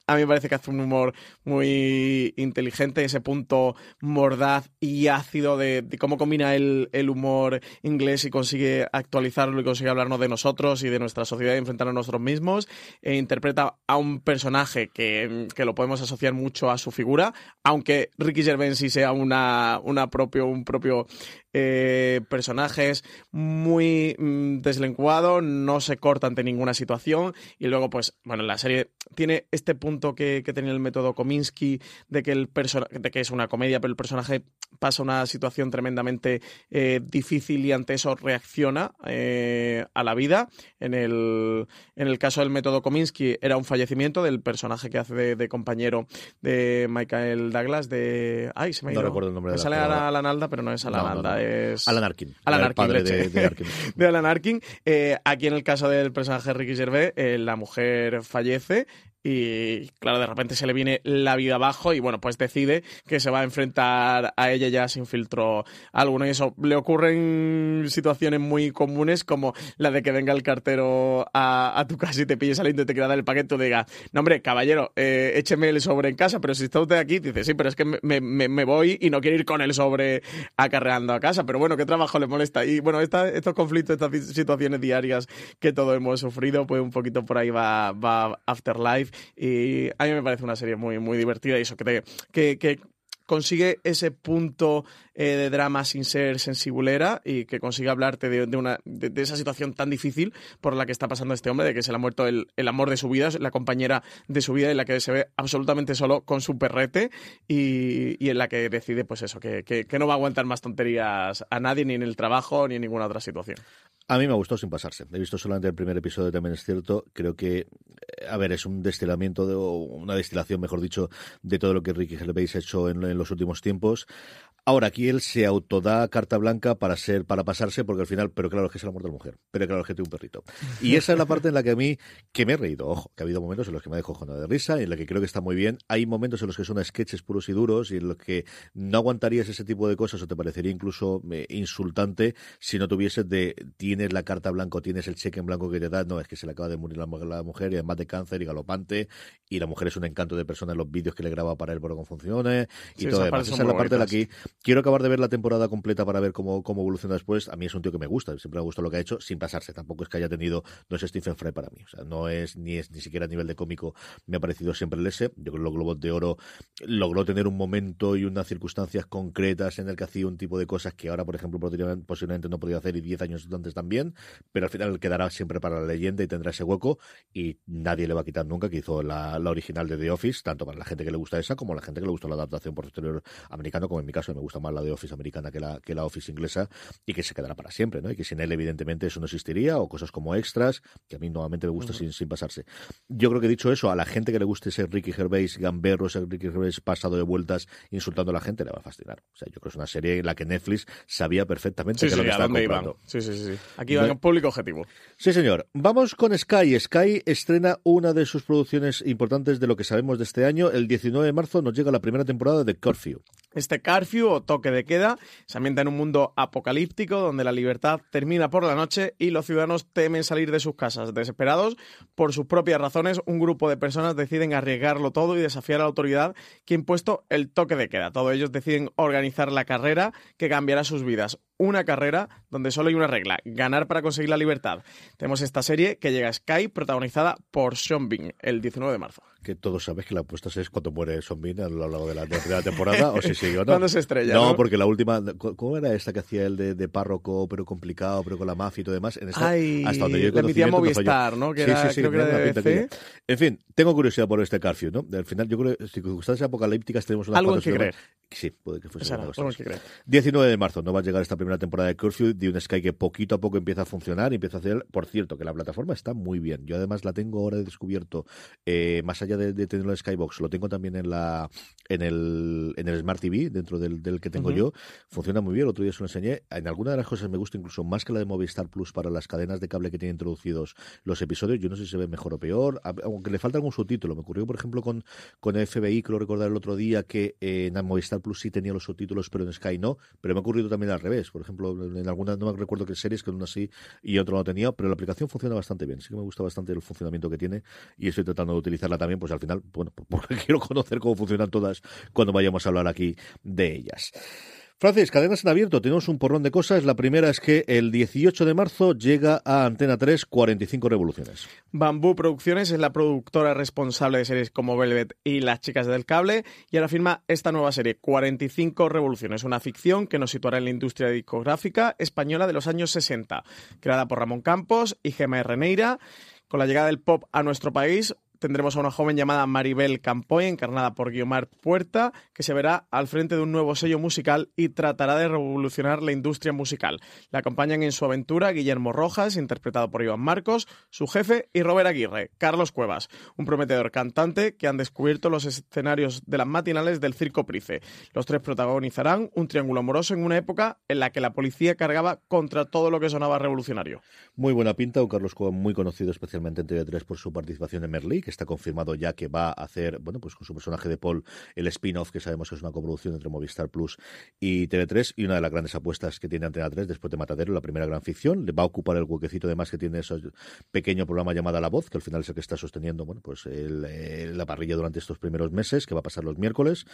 a mí me parece que hace un humor muy inteligente, ese punto mordaz y ácido de, cómo combina el, el humor inglés y consigue actualizarlo y consigue hablarnos de nosotros y de nuestra sociedad y enfrentarnos a nosotros mismos. E interpreta a un personaje que, que lo podemos asociar mucho a su figura, aunque Ricky Gervais sí sea una, una propio, un propio eh, personajes muy mm, deslenguado, no se corta ante ninguna situación y luego pues bueno la serie tiene este punto que, que tenía el método Kominsky de que el de que es una comedia pero el personaje pasa una situación tremendamente eh, difícil y ante eso reacciona eh, a la vida en el, en el caso del método Kominsky era un fallecimiento del personaje que hace de, de compañero de Michael Douglas de ay se me ha No ido. recuerdo el nombre de la sale actora. Alan Alda pero no es Alan No, no, Alda no. Es Alan Arkin. Alan Arkin, padre de- de Arkin. de Alan Arkin. Eh, aquí en el caso del personaje Ricky Gervais, eh, la mujer fallece y claro, de repente se le viene la vida abajo y bueno, pues decide que se va a enfrentar a ella ya sin filtro alguno. Y eso le ocurren situaciones muy comunes como la de que venga el cartero a, tu casa y te pille saliendo y te quiera dar el paquete. Y diga, no hombre, caballero, eh, écheme el sobre en casa, pero si está usted aquí, dice, sí, pero es que me, me- voy y no quiero ir con el sobre acarreando a casa, pero bueno, ¿qué trabajo le molesta? Y bueno, esta- estos conflictos, estas si- situaciones diarias que todos hemos sufrido, pues un poquito por ahí va, va Afterlife y a mí me parece una serie muy, muy divertida y eso que que consigue ese punto eh, de drama sin ser sensibulera y que consigue hablarte de, una, de, esa situación tan difícil por la que está pasando este hombre, de que se le ha muerto el, el amor de su vida, la compañera de su vida en la que se ve absolutamente solo con su perrete y, y en la que decide, pues eso, que, que, no va a aguantar más tonterías a nadie, ni en el trabajo, ni en ninguna otra situación. A mí me gustó sin pasarse. He visto solamente el primer episodio, también es cierto. Creo que, eh, a ver, es un destilamiento, de, o una destilación, mejor dicho, de todo lo que Ricky Gervais ha hecho en los últimos tiempos. Ahora aquí él se autoda carta blanca para ser, para pasarse, porque al final, pero claro, es que es el amor de la mujer, pero claro, es que tiene un perrito. Y esa es la parte en la que a mí, que me he reído, ojo, que ha habido momentos en los que me dejo jona de risa, y en la que creo que está muy bien. Hay momentos en los que son sketches puros y duros, y en los que no aguantarías ese tipo de cosas, o te parecería incluso eh, insultante si no tuvieses de, tienes la carta blanca, o tienes el cheque en blanco que te da, no, es que se le acaba de morir la, mujer- la mujer, y además de cáncer y galopante, y la mujer es un encanto de persona en los vídeos que le graba para él por con funciones, y Sí, todo demás. Esa es la parte la bonitas. que quiero acabar de ver la temporada completa para ver cómo, cómo evoluciona después. A mí es un tío que me gusta, siempre me ha gustado lo que ha hecho, sin pasarse. Tampoco es que haya tenido, no es Stephen Fry para mí. O sea, no es ni es ni siquiera a nivel de cómico, me ha parecido siempre el ese. Yo creo que los Globos de Oro logró tener un momento y unas circunstancias concretas en el que hacía un tipo de cosas que ahora, por ejemplo, posiblemente, no podía hacer y 10 años antes también, pero al final quedará siempre para la leyenda y tendrá ese hueco y nadie le va a quitar nunca que hizo la, la original de The Office, tanto para la gente que le gusta esa como la gente que le gustó la adaptación posterior americana, como en mi caso me gusta más la de Office americana que la, que la Office inglesa y que se quedará para siempre, ¿no? Y que sin él evidentemente eso no existiría o cosas como extras, que a mí nuevamente me gusta sin, sin pasarse. Yo creo que dicho eso, a la gente que le guste ese Ricky Gervais gamberro, ese Ricky Gervais pasado de vueltas insultando a la gente, le va a fascinar. O sea, yo creo que es una serie en la que Netflix sabía perfectamente Sí, que sí, lo que estaba comprando. Sí, sí, sí. Aquí van No- público objetivo. Sí, señor. Vamos con Sky. Sky estrena una de sus producciones importantes de lo que sabemos de este año. El 19 de marzo nos llega la primera temporada de Curfew. Este curfew o toque de queda se ambienta en un mundo apocalíptico donde la libertad termina por la noche y los ciudadanos temen salir de sus casas. Desesperados por sus propias razones, un grupo de personas deciden arriesgarlo todo y desafiar a la autoridad que ha impuesto el toque de queda. Todos ellos deciden organizar la carrera que cambiará sus vidas. Una carrera donde solo hay una regla, ganar para conseguir la libertad. Tenemos esta serie que llega a Sky protagonizada por Sean Bean el 19 de marzo. Que todos sabes que la apuesta es cuando muere Son Bean a lo largo de la, de la temporada o si sigue o no. Cuando se estrella, No, ¿no? porque la última. ¿Cómo era esta que hacía el de, de párroco, pero complicado, pero con la mafia y todo demás? En esta, Ay, hasta donde yo la emitía. Movistar, ¿no? Que sí, era- sí, sí, creo que era de. En fin, tengo curiosidad por este Curfew, ¿no? Al final, yo creo que circunstancias apocalípticas tenemos unas Algo que creer. Sí, puede que fuese una cosa que creer. 19 de marzo no va a llegar esta primera temporada de Curfew de un Sky que poquito a poco empieza a funcionar y empieza a hacer, por cierto, que la plataforma está muy bien. Yo además la tengo ahora descubierto, eh, más allá de, de tenerlo en Skybox, lo tengo también en la en el, en el Smart TV, dentro del, del que tengo yo. Funciona muy bien, el otro día se lo enseñé. En alguna de las cosas me gusta incluso más que la de Movistar Plus para las cadenas de cable que tiene introducidos los episodios. Yo no sé si se ve mejor o peor, aunque le falta algún subtítulo. Me ocurrió, por ejemplo, con, con FBI, que lo recordar el otro día, que eh, en Movistar Plus sí tenía los subtítulos, pero en Sky no. Pero me ha ocurrido también al revés. Por ejemplo, en alguna, no me recuerdo qué series, que una sí y otro no tenía, pero la aplicación funciona bastante bien. Sí que me gusta bastante el funcionamiento que tiene y estoy tratando de utilizarla también, pues al final, bueno, porque quiero conocer cómo funcionan todas cuando vayamos a hablar aquí de ellas. Francis, cadenas en abierto, tenemos un porrón de cosas. La primera es que el 18 de marzo llega a Antena 3 45 revoluciones. Bambú Producciones es la productora responsable de series como Velvet y Las chicas del cable y ahora firma esta nueva serie, 45 Revoluciones, una ficción que nos situará en la industria discográfica española de los años 60, creada por Ramón Campos y Gemma Reneira. Con la llegada del pop a nuestro país, tendremos a una joven llamada Maribel Campoy, encarnada por Guiomar Puerta, que se verá al frente de un nuevo sello musical y tratará de revolucionar la industria musical. Le acompañan en su aventura Guillermo Rojas, interpretado por Iván Marcos, su jefe, y Robert Aguirre, Carlos Cuevas, un prometedor cantante que han descubierto los escenarios de las matinales del Circo Price. Los tres protagonizarán un triángulo amoroso en una época en la que la policía cargaba contra todo lo que sonaba revolucionario. Muy buena pinta, un Carlos Cueva muy conocido especialmente en TV3 por su participación en Merlí, que está confirmado ya que va a hacer, bueno, pues con su personaje de Paul, el spin-off que sabemos que es una coproducción entre Movistar Plus y TV3 y una de las grandes apuestas que tiene Antena 3 después de Matadero, la primera gran ficción, le va a ocupar el huequecito de más que tiene ese pequeño programa llamado La Voz, que al final es el que está sosteniendo, bueno, pues eh, la parrilla durante estos primeros meses, que va a pasar los miércoles.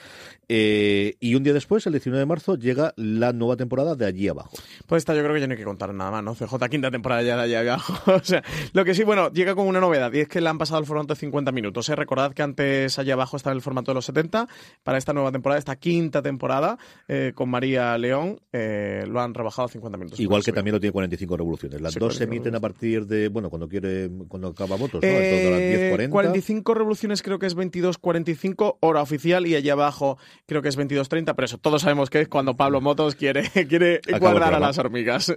Eh, y un día después, el 19 de marzo, llega la nueva temporada de Allí Abajo. Pues esta yo creo que ya no hay que contar nada más, ¿no? CJ quinta temporada ya de allá abajo. o sea, lo que sí, bueno, llega con una novedad y es que le han pasado al formato 55 50 minutos. ¿eh? Recordad que antes allá abajo está en el formato de los 70. Para esta nueva temporada, esta quinta temporada, eh, con María León, eh, lo han rebajado a 50 minutos. Igual que también lo tiene 45 revoluciones. Las Sí, dos se 45 emiten a partir de, bueno, cuando quiere, cuando acaba votos, ¿no? Eh, Entonces, las 10.40. 45 revoluciones creo que es 22.45 hora oficial y allá abajo creo que es 22.30, pero eso todos sabemos que es cuando Pablo Motos quiere, quiere Acaba el guardar a las hormigas.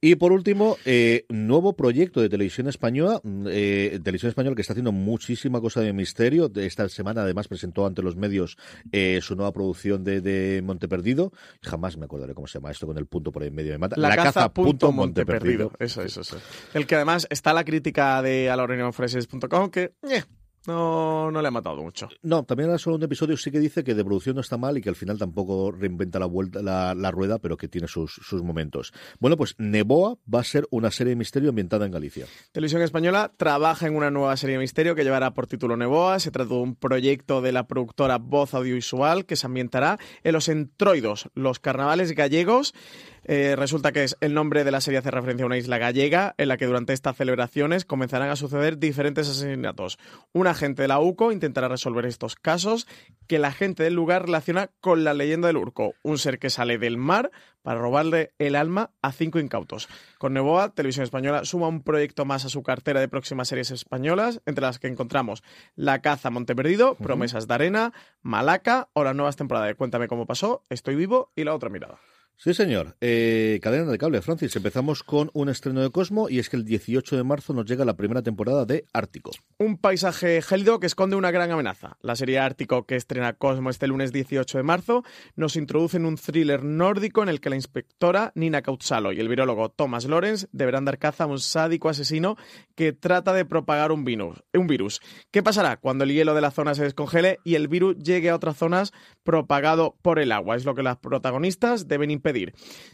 Y por último, eh, nuevo proyecto de televisión española, mm, eh, televisión española que está haciendo muchísima cosa de misterio. Esta semana además presentó ante los medios eh, su nueva producción de, de Monteperdido. Jamás me acordaré cómo se llama esto con el punto por en medio de mata. La, caza punto Monteperdido. Monteperdido. Eso, eso, eso. El que además está la crítica de aloreñonfreses.com que eh, no, no le ha matado mucho. No, también ahora solo un episodio sí que dice que de producción no está mal y que al final tampoco reinventa la vuelta la, la rueda, pero que tiene sus, sus momentos. Bueno, pues Neboa va a ser una serie de misterio ambientada en Galicia. Televisión Española trabaja en una nueva serie de misterio que llevará por título Neboa. Se trata de un proyecto de la productora Voz Audiovisual que se ambientará en los entroidos, los carnavales gallegos. Eh, resulta que es el nombre de la serie hace referencia a una isla gallega en la que durante estas celebraciones comenzarán a suceder diferentes asesinatos. Un agente de la UCO intentará resolver estos casos que la gente del lugar relaciona con la leyenda del Urco, un ser que sale del mar para robarle el alma a cinco incautos. Con Neboa, Televisión Española suma un proyecto más a su cartera de próximas series españolas, entre las que encontramos La Caza Monteperdido, Promesas de Arena, Malaca o las nuevas temporadas de Cuéntame cómo pasó, Estoy vivo y La otra mirada. Sí, señor. Eh, cadena de cable, Francis. Empezamos con un estreno de Cosmo y es que el 18 de marzo nos llega la primera temporada de Ártico. Un paisaje gélido que esconde una gran amenaza. La serie Ártico que estrena Cosmo este lunes 18 de marzo nos introduce en un thriller nórdico en el que la inspectora Nina Kautsalo y el virólogo Thomas Lawrence deberán dar caza a un sádico asesino que trata de propagar un virus. Un virus. ¿Qué pasará cuando el hielo de la zona se descongele y el virus llegue a otras zonas propagado por el agua? Es lo que las protagonistas deben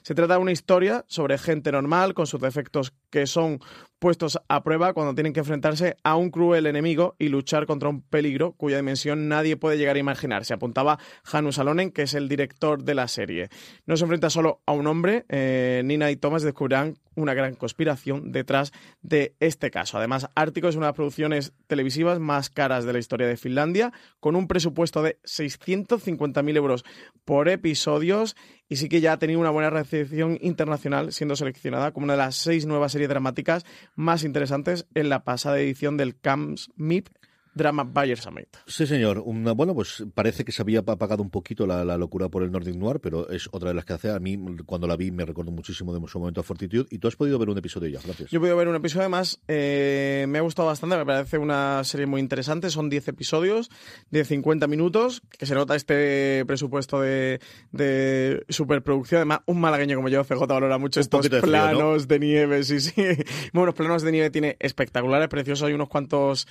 Se trata de una historia sobre gente normal con sus defectos que son puestos a prueba cuando tienen que enfrentarse a un cruel enemigo y luchar contra un peligro cuya dimensión nadie puede llegar a imaginar. Se apuntaba Hannu Salonen, que es el director de la serie. No se enfrenta solo a un hombre, eh, Nina y Thomas descubrirán una gran conspiración detrás de este caso. Además, Ártico es una de las producciones televisivas más caras de la historia de Finlandia, con un presupuesto de 650.000 euros por episodios y sí que ya ha tenido una buena recepción internacional, siendo seleccionada como una de las seis nuevas series dramáticas más interesantes en la pasada edición del Camps MIP Drama Bayer Summit. Sí, señor. Una- bueno, pues parece que se había apagado un poquito la, la locura por el Nordic Noir, pero es otra de las que hace. A mí, cuando la vi, me recuerdo muchísimo de su momento a Fortitude. Y tú has podido ver un episodio ya, gracias. Yo he podido ver un episodio, además, eh, me ha gustado bastante, me parece una serie muy interesante. Son 10 episodios de 50 minutos, que se nota este presupuesto de, de superproducción. Además, un malagueño como yo, CJ, valora mucho estos planos de nieve, sí, sí. Bueno, los planos de nieve tiene espectaculares, preciosos. Hay unos cuantos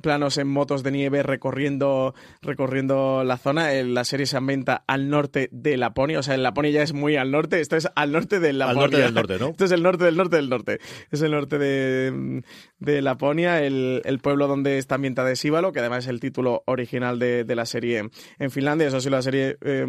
planos en motos de nieve recorriendo, recorriendo la zona. Eh, La serie se ambienta al norte de Laponia, o sea, Laponia ya es muy al norte, esto es al norte de Laponia. norte del norte, ¿no? Esto es el norte del norte del norte. Es el norte de, de Laponia, el, el pueblo donde está ambientada de Síbalo, que además es el título original de, de la serie en Finlandia. Eso sí, la serie eh,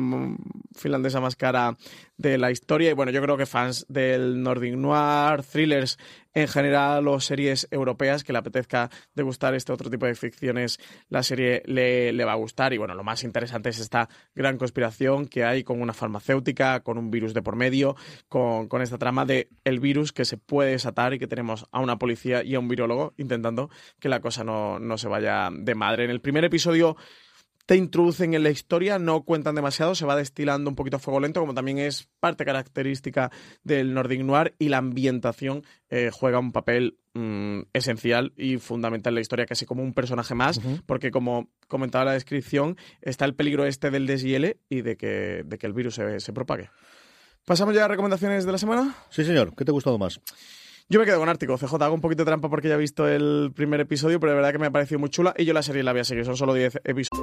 finlandesa más cara de la historia. Y bueno, yo creo que fans del Nordic Noir, thrillers en general o series europeas que le apetezca degustar este otro tipo de ficciones, la serie le, va a gustar. Y bueno, lo más interesante es esta gran conspiración que hay con una farmacéutica, con un virus de por medio, con, esta trama de el virus que se puede desatar y que tenemos a una policía y a un virólogo intentando que la cosa no se vaya de madre. En el primer episodio te introducen en la historia, no cuentan demasiado, se va destilando un poquito a fuego lento, como también es parte característica del Nordic Noir, y la ambientación eh, juega un papel mm, esencial y fundamental en la historia, casi como un personaje más, porque como comentaba la descripción, está el peligro este del deshiele y de que, de que el virus se, se propague. ¿Pasamos ya a recomendaciones de la semana? Sí, señor. ¿Qué te ha gustado más? Yo me quedo con Ártico. CJ hago un poquito de trampa porque ya he visto el primer episodio, pero de verdad que me ha parecido muy chula y yo la serie la voy a seguir. Son solo 10 episodios.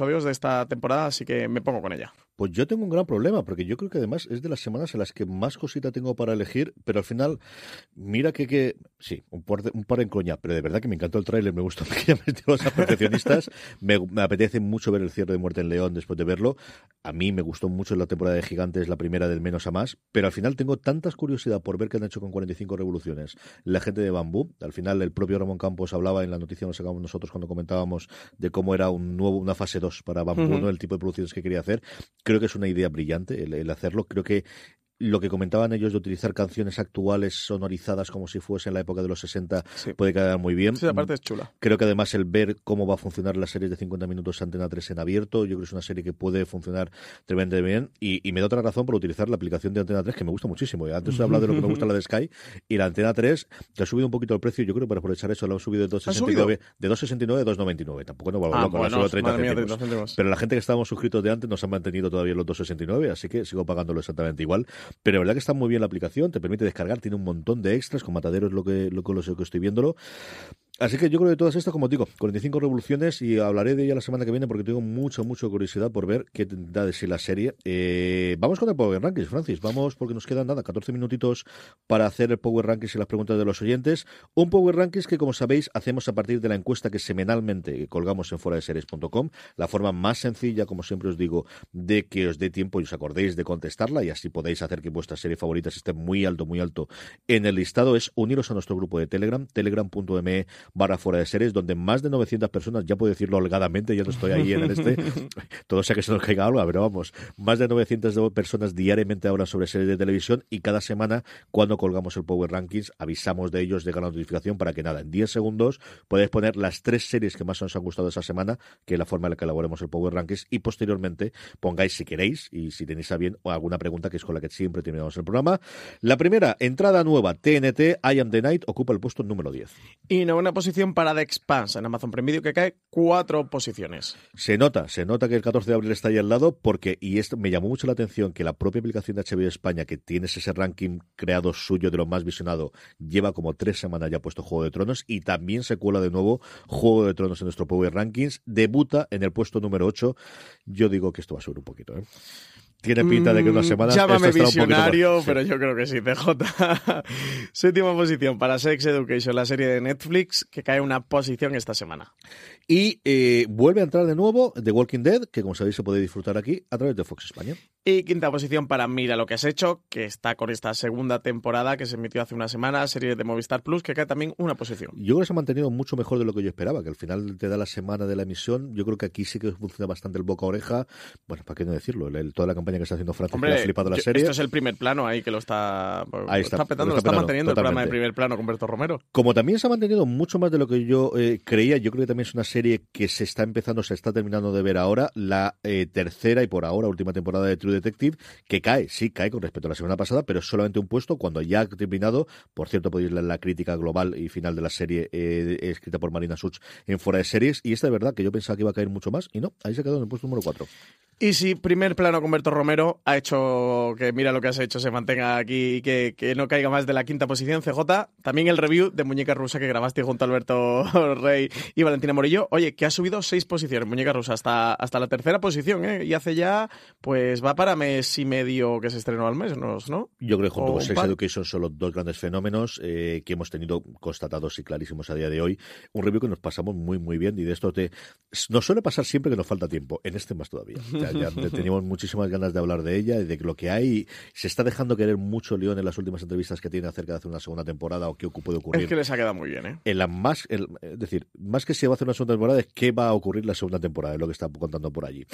De esta temporada, así que me pongo con ella. Pues yo tengo un gran problema, porque yo creo que además es de las semanas en las que más cosita tengo para elegir, pero al final, mira que, que sí, un par, de, un par en coña, pero de verdad que me encantó el tráiler, me gustó que ya los perfeccionistas, me, me, apetece mucho ver el cierre de Muerte en León después de verlo, a mí me gustó mucho la temporada de Gigantes, la primera del menos a más, pero al final tengo tantas curiosidad por ver qué han hecho con 45 revoluciones la gente de Bambú, al final el propio Ramón Campos hablaba en la noticia que nos sacamos nosotros cuando comentábamos de cómo era un nuevo, una fase 2 para Bambú, uh -huh. ¿no? el tipo de producciones que quería hacer, creo que es una idea brillante el, hacerlo. Creo que lo que comentaban ellos de utilizar canciones actuales sonorizadas como si fuese en la época de los 60 sí. puede quedar muy bien. Sí, aparte es chula. Creo que además el ver cómo va a funcionar las series de 50 minutos Antena 3 en abierto, yo creo que es una serie que puede funcionar tremendamente bien y, y me da otra razón por utilizar la aplicación de Antena 3 que me gusta muchísimo. Antes he hablado de lo que me gusta la de Sky y la Antena 3 que ha subido un poquito el precio, yo creo que para aprovechar eso lo han subido de 2,69 de 2,69 a 2,99. Tampoco no va ah, loco, bueno, solo 30 mía, céntimos. 30 céntimos. Pero la gente que estábamos suscritos de antes nos han mantenido todavía los 2,69, así que sigo pagándolo exactamente igual. Pero la verdad que está muy bien la aplicación, te permite descargar, tiene un montón de extras, con mataderos lo que, lo, lo que estoy viéndolo. Así que yo creo que todas estas, como digo, 45 revoluciones y hablaré de ella la semana que viene porque tengo mucha, mucha curiosidad por ver qué da de sí la serie. Eh, vamos con el Power Rankings, Francis. Vamos porque nos quedan nada, 14 minutitos para hacer el Power Rankings y las preguntas de los oyentes. Un Power Rankings que, como sabéis, hacemos a partir de la encuesta que semanalmente colgamos en foradeseries.com. La forma más sencilla, como siempre os digo, de que os dé tiempo y os acordéis de contestarla y así podéis hacer que vuestras series favoritas estén muy alto, muy alto en el listado es uniros a nuestro grupo de Telegram, telegram.me barra fuera de series, donde más de 900 personas, ya puedo decirlo holgadamente, yo no estoy ahí en el este, todo sea que se nos caiga algo, pero vamos, más de 900 personas diariamente hablan sobre series de televisión y cada semana, cuando colgamos el Power Rankings, avisamos de ellos, llega la notificación para que nada, en 10 segundos podéis poner las tres series que más os han gustado esa semana, que es la forma en la que elaboremos el Power Rankings, y posteriormente pongáis, si queréis, y si tenéis a bien, alguna pregunta que es con la que siempre terminamos el programa. La primera, entrada nueva, TNT, I Am The Night, ocupa el puesto número 10. Y novena posición para The Expanse en Amazon Prime Video que cae cuatro posiciones. Se nota, se nota que el 14 de abril está ahí al lado porque, y esto me llamó mucho la atención, que la propia aplicación de HBO España, que tienes ese ranking creado suyo de lo más visionado, lleva como tres semanas ya puesto Juego de Tronos y también se cuela de nuevo Juego de Tronos en nuestro Power Rankings. Debuta en el puesto número 8. Yo digo que esto va a subir un poquito, ¿eh? Tiene pinta de que unas semanas. Llámame visionario, pero yo creo que sí, CJ. Séptima posición para Sex Education, la serie de Netflix, que cae una posición esta semana. Y eh, vuelve a entrar de nuevo The Walking Dead, que como sabéis se puede disfrutar aquí a través de Fox España. Y quinta posición para Mira lo que has hecho, que está con esta segunda temporada que se emitió hace una semana, serie de Movistar Plus, que cae también una posición. Yo creo que se ha mantenido mucho mejor de lo que yo esperaba, que al final te da la semana de la emisión. Yo creo que aquí sí que funciona bastante el boca a oreja. Bueno, ¿para qué no decirlo? El, toda la campaña que está haciendo Francis Hombre, que ha flipado la yo, serie. Esto es el primer plano ahí que lo está, ahí está, está petando, lo lo está, manteniendo totalmente. el programa de primer plano con Berto Romero. Como también se ha mantenido mucho más de lo que yo eh, creía, yo creo que también es una serie que se está empezando, se está terminando de ver ahora, la eh, tercera y por ahora última temporada de True Detective, que cae, sí, cae con respecto a la semana pasada, pero es solamente un puesto cuando ya ha terminado. Por cierto, podéis leer la crítica global y final de la serie eh, escrita por Marina Such en Fuera de Series. Y esta de verdad que yo pensaba que iba a caer mucho más y no, ahí se quedado en el puesto número 4. Y si primer plano con Berto Romero ha hecho que mira lo que has hecho se mantenga aquí y que, que, no caiga más de la quinta posición, CJ, también el review de Muñeca Rusa que grabaste junto a Alberto Rey y Valentina Morillo, oye, que ha subido seis posiciones, Muñeca Rusa, hasta, hasta la tercera posición, ¿eh? Y hace ya, pues va para mes y medio que se estrenó al mes, ¿no? Yo creo que junto O con Sex. Education son los dos grandes fenómenos eh, que hemos tenido constatados y clarísimos a día de hoy. Un review que nos pasamos muy, muy bien y de esto te... nos suele pasar siempre que nos falta tiempo, en este más todavía. Ya, ya teníamos muchísimas ganas de hablar de ella y de lo que hay. Se está dejando querer mucho León en las últimas entrevistas que tiene acerca de hacer una segunda temporada o qué puede ocurrir. Es que les ha quedado muy bien, ¿eh? En la más, es decir, más que si va a hacer una segunda temporada, es qué va a ocurrir la segunda temporada, es lo que está contando por allí.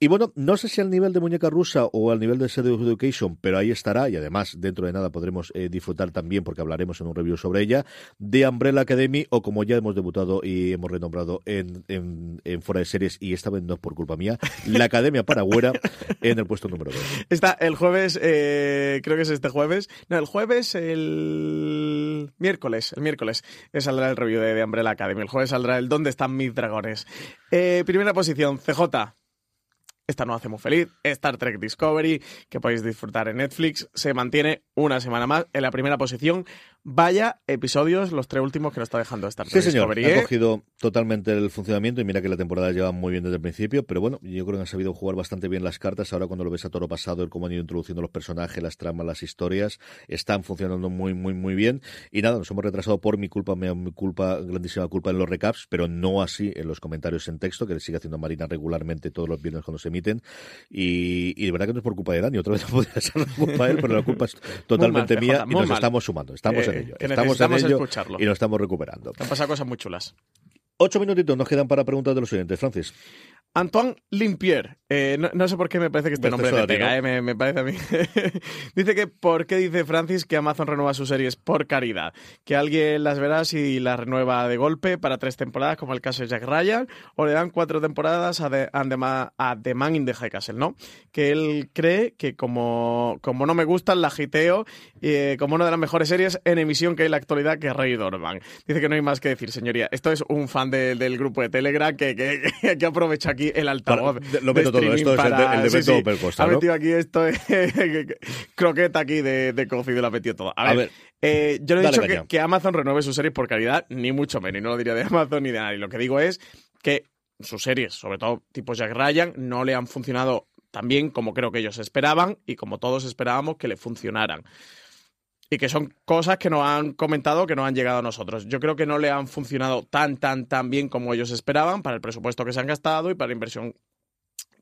Y bueno, no sé si al nivel de Muñeca Rusa o al nivel de Sex Education, pero ahí estará y además dentro de nada podremos eh, disfrutar también, porque hablaremos en un review sobre ella, de Umbrella Academy o como ya hemos debutado y hemos renombrado en, en, en Fuera de Series y esta vez no es por culpa mía, la Academia Paragüera en el puesto número 2. Está el jueves, eh, creo que es este jueves. No, el jueves, el miércoles, el miércoles eh, saldrá el review de, de Umbrella Academy. El jueves saldrá el ¿Dónde están mis dragones? Eh, primera posición, CJ. Esta no hace muy feliz. Star Trek Discovery, que podéis disfrutar en Netflix, se mantiene una semana más en la primera posición. Vaya episodios los tres últimos que nos está dejando Star Sí, Trek señor. Discovery, Han ¿eh? cogido totalmente el funcionamiento y mira que la temporada lleva muy bien desde el principio, pero bueno, yo creo que han sabido jugar bastante bien las cartas. Ahora cuando lo ves a toro pasado, el cómo han ido introduciendo los personajes, las tramas, las historias, están funcionando muy, muy, muy bien. Y nada, nos hemos retrasado por mi culpa, mi, mi culpa, grandísima culpa en los recaps, pero no así en los comentarios en texto, que le sigue haciendo Marina regularmente todos los viernes cuando se emiten. Y, y de verdad que no es por culpa de Dani, otra vez no podría ser culpa de él, pero la culpa es totalmente mal, mía y nos mal. estamos sumando, estamos en ello. que Estamos en ello escucharlo. y nos estamos recuperando. Han pasado cosas muy chulas. Ocho minutitos nos quedan para preguntas de los oyentes, Francis. Antoine Limpier. Eh, no, no sé por qué me parece que este nombre me pega, eh, me, me parece a mí. dice que ¿por qué dice Francis que Amazon renueva sus series por caridad? Que alguien las verá si las renueva de golpe para tres temporadas, como el caso de Jack Ryan, o le dan cuatro temporadas a The, a Man in the High Castle, ¿no? Que él cree que como, como no me gustan, la giteo eh, como una de las mejores series en emisión que hay en la actualidad, que Rey Dorman. Dice que no hay más que decir, señoría. Esto es un fan de- del grupo de Telegram que, que, que aprovecha aquí el altavoz. Para- de- lo meto de todo, esto es el de- streaming el de sí, Beto sí. Ha metido aquí esto, croqueta aquí de, de cocido, lo ha metido todo. A ver, A ver, eh, yo no he dicho que, que Amazon renueve sus series por calidad, ni mucho menos, y no lo diría de Amazon ni de nadie. Lo que digo es que sus series, sobre todo tipo Jack Ryan, no le han funcionado tan bien como creo que ellos esperaban y como todos esperábamos que le funcionaran. Y que son cosas que nos han comentado que no han llegado a nosotros. Yo creo que no le han funcionado tan, tan, tan bien como ellos esperaban para el presupuesto que se han gastado y para la inversión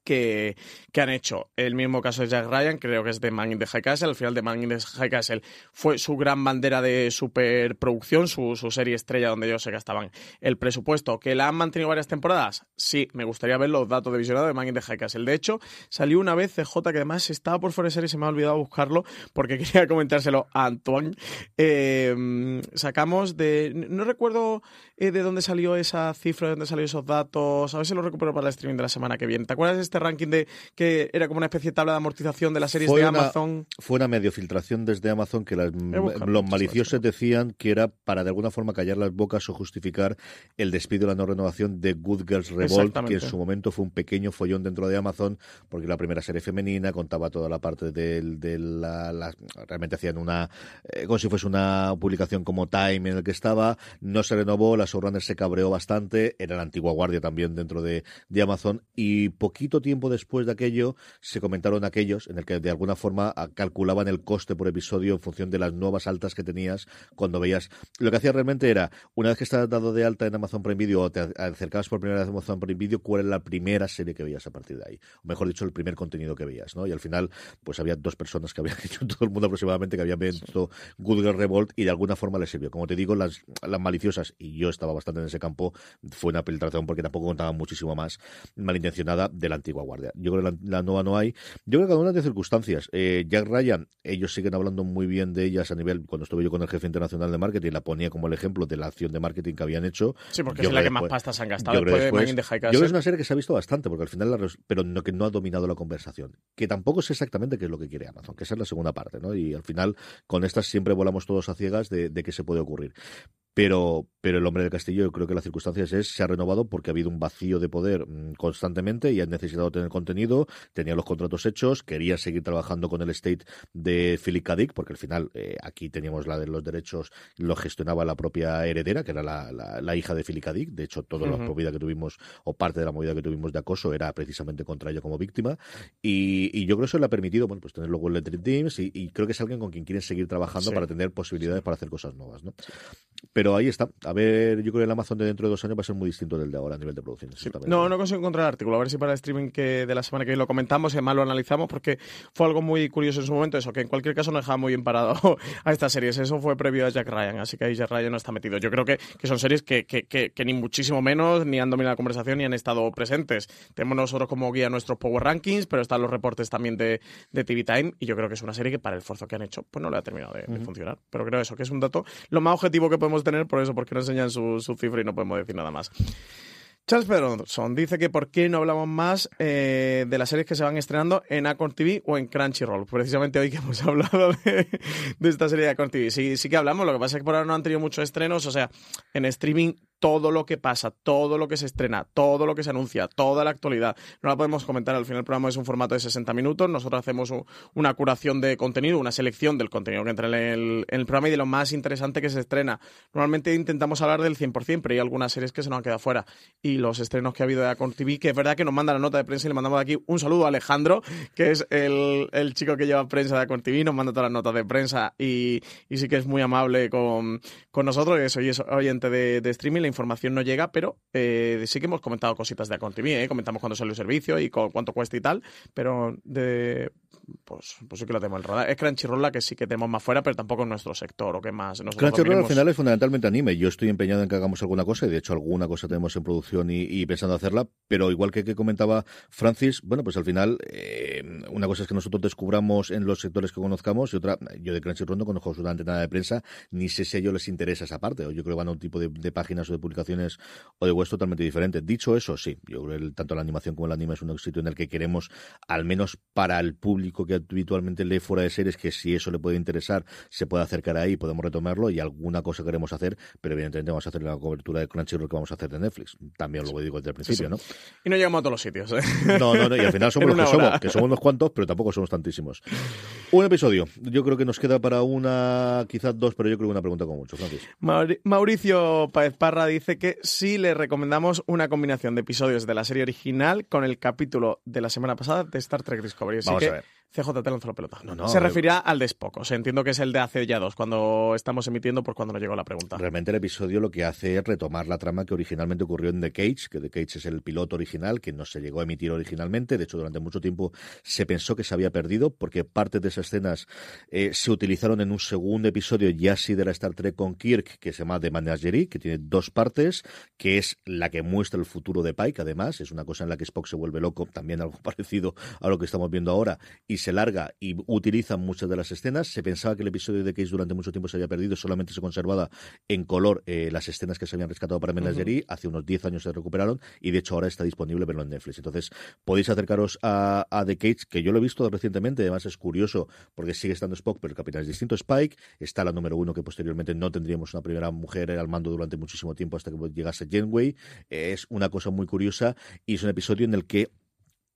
que, han hecho. El mismo caso de Jack Ryan, creo que es de Man in the High Castle. Al final de Man in the High Castle fue su gran bandera de superproducción, su, serie estrella donde ellos se gastaban el presupuesto. ¿Que la han mantenido varias temporadas? Sí, me gustaría ver los datos de visionado de Man in the High Castle. De hecho, salió una vez CJ que además estaba por fuera de serie se me ha olvidado buscarlo porque quería comentárselo a Antoine. Eh, sacamos de... No recuerdo eh, de dónde salió esa cifra, de dónde salió esos datos. A ver si lo recupero para el streaming de la semana que viene. ¿Te acuerdas de este ranking de que era como una especie de tabla de amortización de las series Fue de una- Amazon? Fue una medio filtración desde Amazon que las- los maliciosos decían que era para de alguna forma callar las bocas o justificar el despido de la no renovación de Good Girls Revolt, que en su momento fue un pequeño follón dentro de Amazon, porque la primera serie femenina contaba toda la parte del- de, la, la- realmente hacían una eh, como si fuese una publicación como Time en el que estaba, no se renovó, la showrunner se cabreó bastante, era la antigua guardia también dentro de, de Amazon y poquito tiempo después de aquello se comentaron aquellos en el que de alguna forma a- calculaban el coste por episodio en función de las nuevas altas que tenías cuando veías. Lo que hacía realmente era, una vez que estabas dado de alta en Amazon Prime Video o te acercabas por primera vez a Amazon Prime Video, cuál era la primera serie que veías a partir de ahí. O mejor dicho, el primer contenido que veías, ¿no? Y al final, pues había dos personas que habían hecho todo el mundo aproximadamente que habían visto Good Girl Revolt y de alguna forma les sirvió. Como te digo, las, las maliciosas, y yo estaba bastante en ese campo, fue una filtración porque tampoco contaban muchísimo más malintencionada de la antigua guardia. Yo creo que la, la nueva no hay. Yo creo que cada una de circunstancias. Eh, Jack Ryan, ellos siguen hablando muy bien de ellas a nivel, cuando estuve yo con el jefe internacional de marketing, la ponía como el ejemplo de la acción de marketing que habían hecho. Sí, porque Yo es la que más pastas han gastado yo creo después de Yo creo que es una serie que se ha visto bastante, porque al final, la pero no, que no ha dominado la conversación. Que tampoco sé exactamente qué es lo que quiere Amazon, que esa es la segunda parte, ¿no? Y al final, con estas siempre volamos todos a ciegas de, de qué se puede ocurrir. Pero, pero el hombre del castillo, yo creo que las circunstancias es, se ha renovado porque ha habido un vacío de poder mm, constantemente y han necesitado tener contenido, tenía los contratos hechos, quería seguir trabajando con el estate de Philip K. Dick, porque al final eh, aquí teníamos la de los derechos, lo gestionaba la propia heredera, que era la, la, la hija de Philip K. Dick. De hecho, toda la Ujú. movida que tuvimos, o parte de la movida que tuvimos de acoso, era precisamente contra ella como víctima. Y, y yo creo que eso le ha permitido, bueno, pues tener luego el Teams y, y creo que es alguien con quien quieren seguir trabajando Sí. para tener posibilidades para hacer cosas nuevas, ¿no? Pero ahí está. A ver, yo creo que el Amazon de dentro de dos años va a ser muy distinto del de ahora a nivel de producción. exactamente. No, no consigo encontrar el artículo. A ver si para el streaming que de la semana que viene lo comentamos y además lo analizamos porque fue algo muy curioso en su momento eso, que en cualquier caso no dejaba muy bien parado a estas series. Eso fue previo a Jack Ryan, así que ahí Jack Ryan no está metido. Yo creo que, que son series que, que, que, ni muchísimo menos ni han dominado la conversación ni han estado presentes. Tenemos nosotros como guía nuestros Power Rankings, pero están los reportes también de, de TV Time y yo creo que es una serie que para el esfuerzo que han hecho pues no le ha terminado de, de funcionar. Pero creo eso, que es un dato lo más objetivo que podemos tener por eso, porque no enseñan su, su cifra y no podemos decir nada más. Charles Peterson dice que por qué no hablamos más eh, de las series que se van estrenando en Acorn TV o en Crunchyroll. Precisamente hoy que hemos hablado de, de esta serie de Acorn TV. Sí, sí que hablamos, lo que pasa es que por ahora no han tenido muchos estrenos, o sea, en streaming todo lo que pasa, todo lo que se estrena, todo lo que se anuncia, toda la actualidad. No la podemos comentar, al final el programa es un formato de 60 minutos, nosotros hacemos una curación de contenido, una selección del contenido que entra en el, el programa y de lo más interesante que se estrena. Normalmente intentamos hablar del 100%, pero hay algunas series que se nos han quedado fuera. Y los estrenos que ha habido de Acon TV, que es verdad que nos manda la nota de prensa y le mandamos de aquí un saludo a Alejandro, que es el, chico que lleva prensa de Acon TV, nos manda todas las notas de prensa y, y sí que es muy amable con, con nosotros, que oyente de streaming la información no llega, pero eh, sí que hemos comentado cositas de Acon TV, ¿eh? comentamos cuándo sale el servicio y cuánto cuesta y tal, pero de pues, pues sí que lo tenemos el radar. Es Crunchyroll la que sí que tenemos más fuera, pero tampoco en nuestro sector o qué más. Crunchyroll al final es fundamentalmente anime. Yo estoy empeñado en que hagamos alguna cosa y de hecho alguna cosa tenemos en producción y, pensando hacerla, pero igual que, que comentaba Francis, bueno, pues al final eh, una cosa es que nosotros descubramos en los sectores que conozcamos y otra, yo de Crunchyroll no conozco absolutamente nada de prensa, ni sé si a ellos les interesa esa parte, o yo creo que van a un tipo de, páginas o de publicaciones o de webs totalmente diferente. Dicho eso, sí, yo creo que tanto la animación como el anime es un sitio en el que queremos, al menos para el público que habitualmente lee fuera de series, que si eso le puede interesar, se puede acercar ahí, podemos retomarlo y alguna cosa queremos hacer, pero evidentemente vamos a hacer la cobertura de Crunchyroll que vamos a hacer de Netflix. También lo digo desde el principio, ¿no? Y no llegamos a todos los sitios, ¿eh? No, no, no, y al final somos los que somos, que somos unos cuantos, pero tampoco somos tantísimos. Un episodio. Yo creo que nos queda para una, quizás dos, pero yo creo que una pregunta con mucho, Francis. Mauricio Paez Parra dice que sí le recomendamos una combinación de episodios de la serie original con el capítulo de la semana pasada de Star Trek Discovery. Vamos a ver. CJT lanzó la pelota. se refería al de Spock. O sea, entiendo que es el de hace ya dos, cuando estamos emitiendo, por cuando nos llegó la pregunta. Realmente el episodio lo que hace es retomar la trama que originalmente ocurrió en The Cage, que The Cage es el piloto original, que no se llegó a emitir originalmente. De hecho, durante mucho tiempo se pensó que se había perdido, porque parte de esas escenas eh, se utilizaron en un segundo episodio, ya sí de la Star Trek con Kirk, que se llama The Menagerie, que tiene dos partes, que es la que muestra el futuro de Pike, además. Es una cosa en la que Spock se vuelve loco, también algo parecido a lo que estamos viendo ahora, y se larga y utiliza muchas de las escenas. Se pensaba que el episodio de Case durante mucho tiempo se había perdido, solamente se conservaba en color eh, las escenas que se habían rescatado para Menagerie. Hace unos 10 años se recuperaron y de hecho ahora está disponible verlo en Netflix. Entonces podéis acercaros a, The Cage, que yo lo he visto recientemente, además es curioso porque sigue estando Spock, pero el capitán es distinto. Spike está la número uno, que posteriormente no tendríamos una primera mujer al mando durante muchísimo tiempo hasta que llegase Janeway. Es una cosa muy curiosa y es un episodio en el que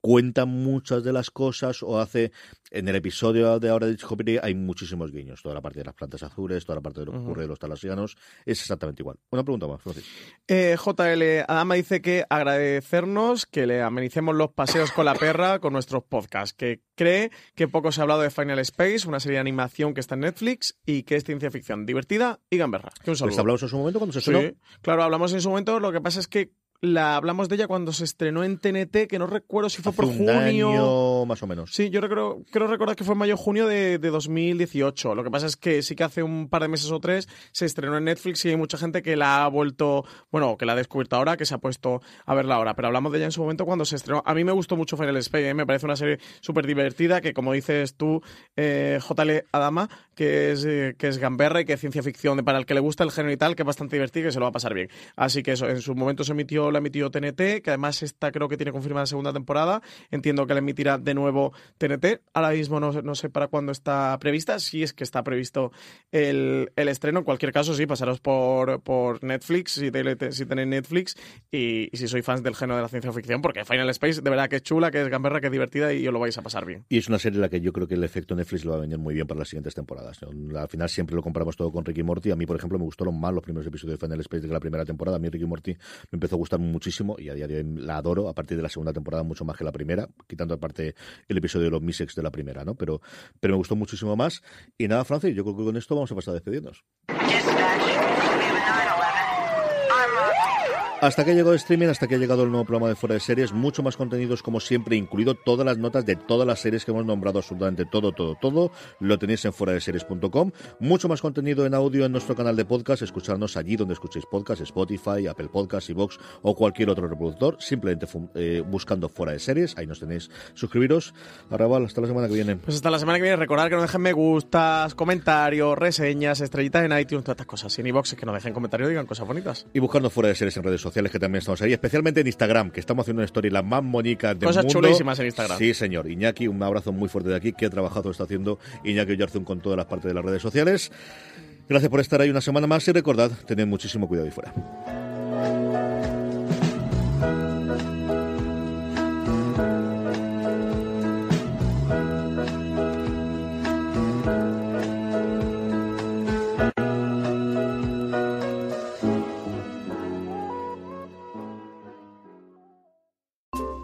cuenta muchas de las cosas o hace en el episodio de ahora de Discovery hay muchísimos guiños. Toda la parte de las plantas azules toda la parte de lo que ocurre de los talasianos es exactamente igual. Una pregunta más Francis. Eh, JL Adama dice que agradecernos que le amenicemos los paseos con la perra con nuestros podcasts que cree que poco se ha hablado de Final Space una serie de animación que está en Netflix y que es ciencia ficción divertida y gamberra. Que un pues hablamos en su momento cuando se sí, claro hablamos en su momento lo que pasa es que la hablamos de ella cuando se estrenó en TNT, que no recuerdo si fue por junio. más o menos. Sí, yo creo, creo recordar que fue mayo junio de, de, 2018. Lo que pasa es que sí que hace un par de meses o tres se estrenó en Netflix y hay mucha gente que la ha vuelto, bueno, que la ha descubierto ahora, que se ha puesto a verla ahora. Pero hablamos de ella en su momento cuando se estrenó. A mí me gustó mucho Final Space, ¿eh? me parece una serie súper divertida, que como dices tú, eh, JL Adama, que es, eh, que es gamberra y que es ciencia ficción, para el que le gusta el género y tal, que es bastante divertido y que se lo va a pasar bien. Así que eso, en su momento se emitió la emitió TNT, que además esta creo que tiene confirmada segunda temporada. Entiendo que la emitirá de nuevo TNT. Ahora mismo no, no sé para cuándo está prevista, si es que está previsto el, el estreno. En cualquier caso, sí, pasaros por, por Netflix, si, tenéis Netflix, y, si sois fans del género de la ciencia ficción, porque Final Space de verdad que es chula, que es gamberra, que es divertida y os lo vais a pasar bien. Y es una serie en la que yo creo que el efecto Netflix lo va a venir muy bien para las siguientes temporadas. Al final siempre lo comparamos todo con Ricky Morty. A mí, por ejemplo, me gustaron más los primeros episodios de Final Space de la primera temporada. A mí Ricky Morty me empezó a gustar muchísimo y a día de hoy la adoro a partir de la segunda temporada mucho más que la primera, quitando aparte el episodio de los Misex de la primera, ¿no? Pero, pero me gustó muchísimo más. Y nada, Francis, yo creo que con esto vamos a pasar a despedirnos. Hasta que ha llegado el streaming, hasta que ha llegado el nuevo programa de Fuera de Series, mucho más contenidos como siempre, incluido todas las notas de todas las series que hemos nombrado, absolutamente todo, todo, todo, lo tenéis en fuera de series.com. Mucho más contenido en audio en nuestro canal de podcast, escucharnos allí donde escuchéis podcast, Spotify, Apple Podcasts, Vox o cualquier otro reproductor, simplemente eh, buscando Fuera de Series, ahí nos tenéis. Suscribiros. Arrabal, hasta la semana que viene. Pues hasta la semana que viene, recordad que nos dejen me gustas, comentarios, reseñas, estrellitas en iTunes, todas estas cosas. Y en iVox es que nos dejen comentarios digan cosas bonitas. Y buscando Fuera de Series en redes sociales sociales que también estamos ahí, especialmente en Instagram, que estamos haciendo una story la más bonita del Cosas mundo. chulísimas en Instagram. Sí, señor. Iñaki, un abrazo muy fuerte de aquí. Qué trabajazo está haciendo Iñaki Oyarzún con todas las partes de las redes sociales. Gracias por estar ahí una semana más y recordad, tened muchísimo cuidado ahí fuera.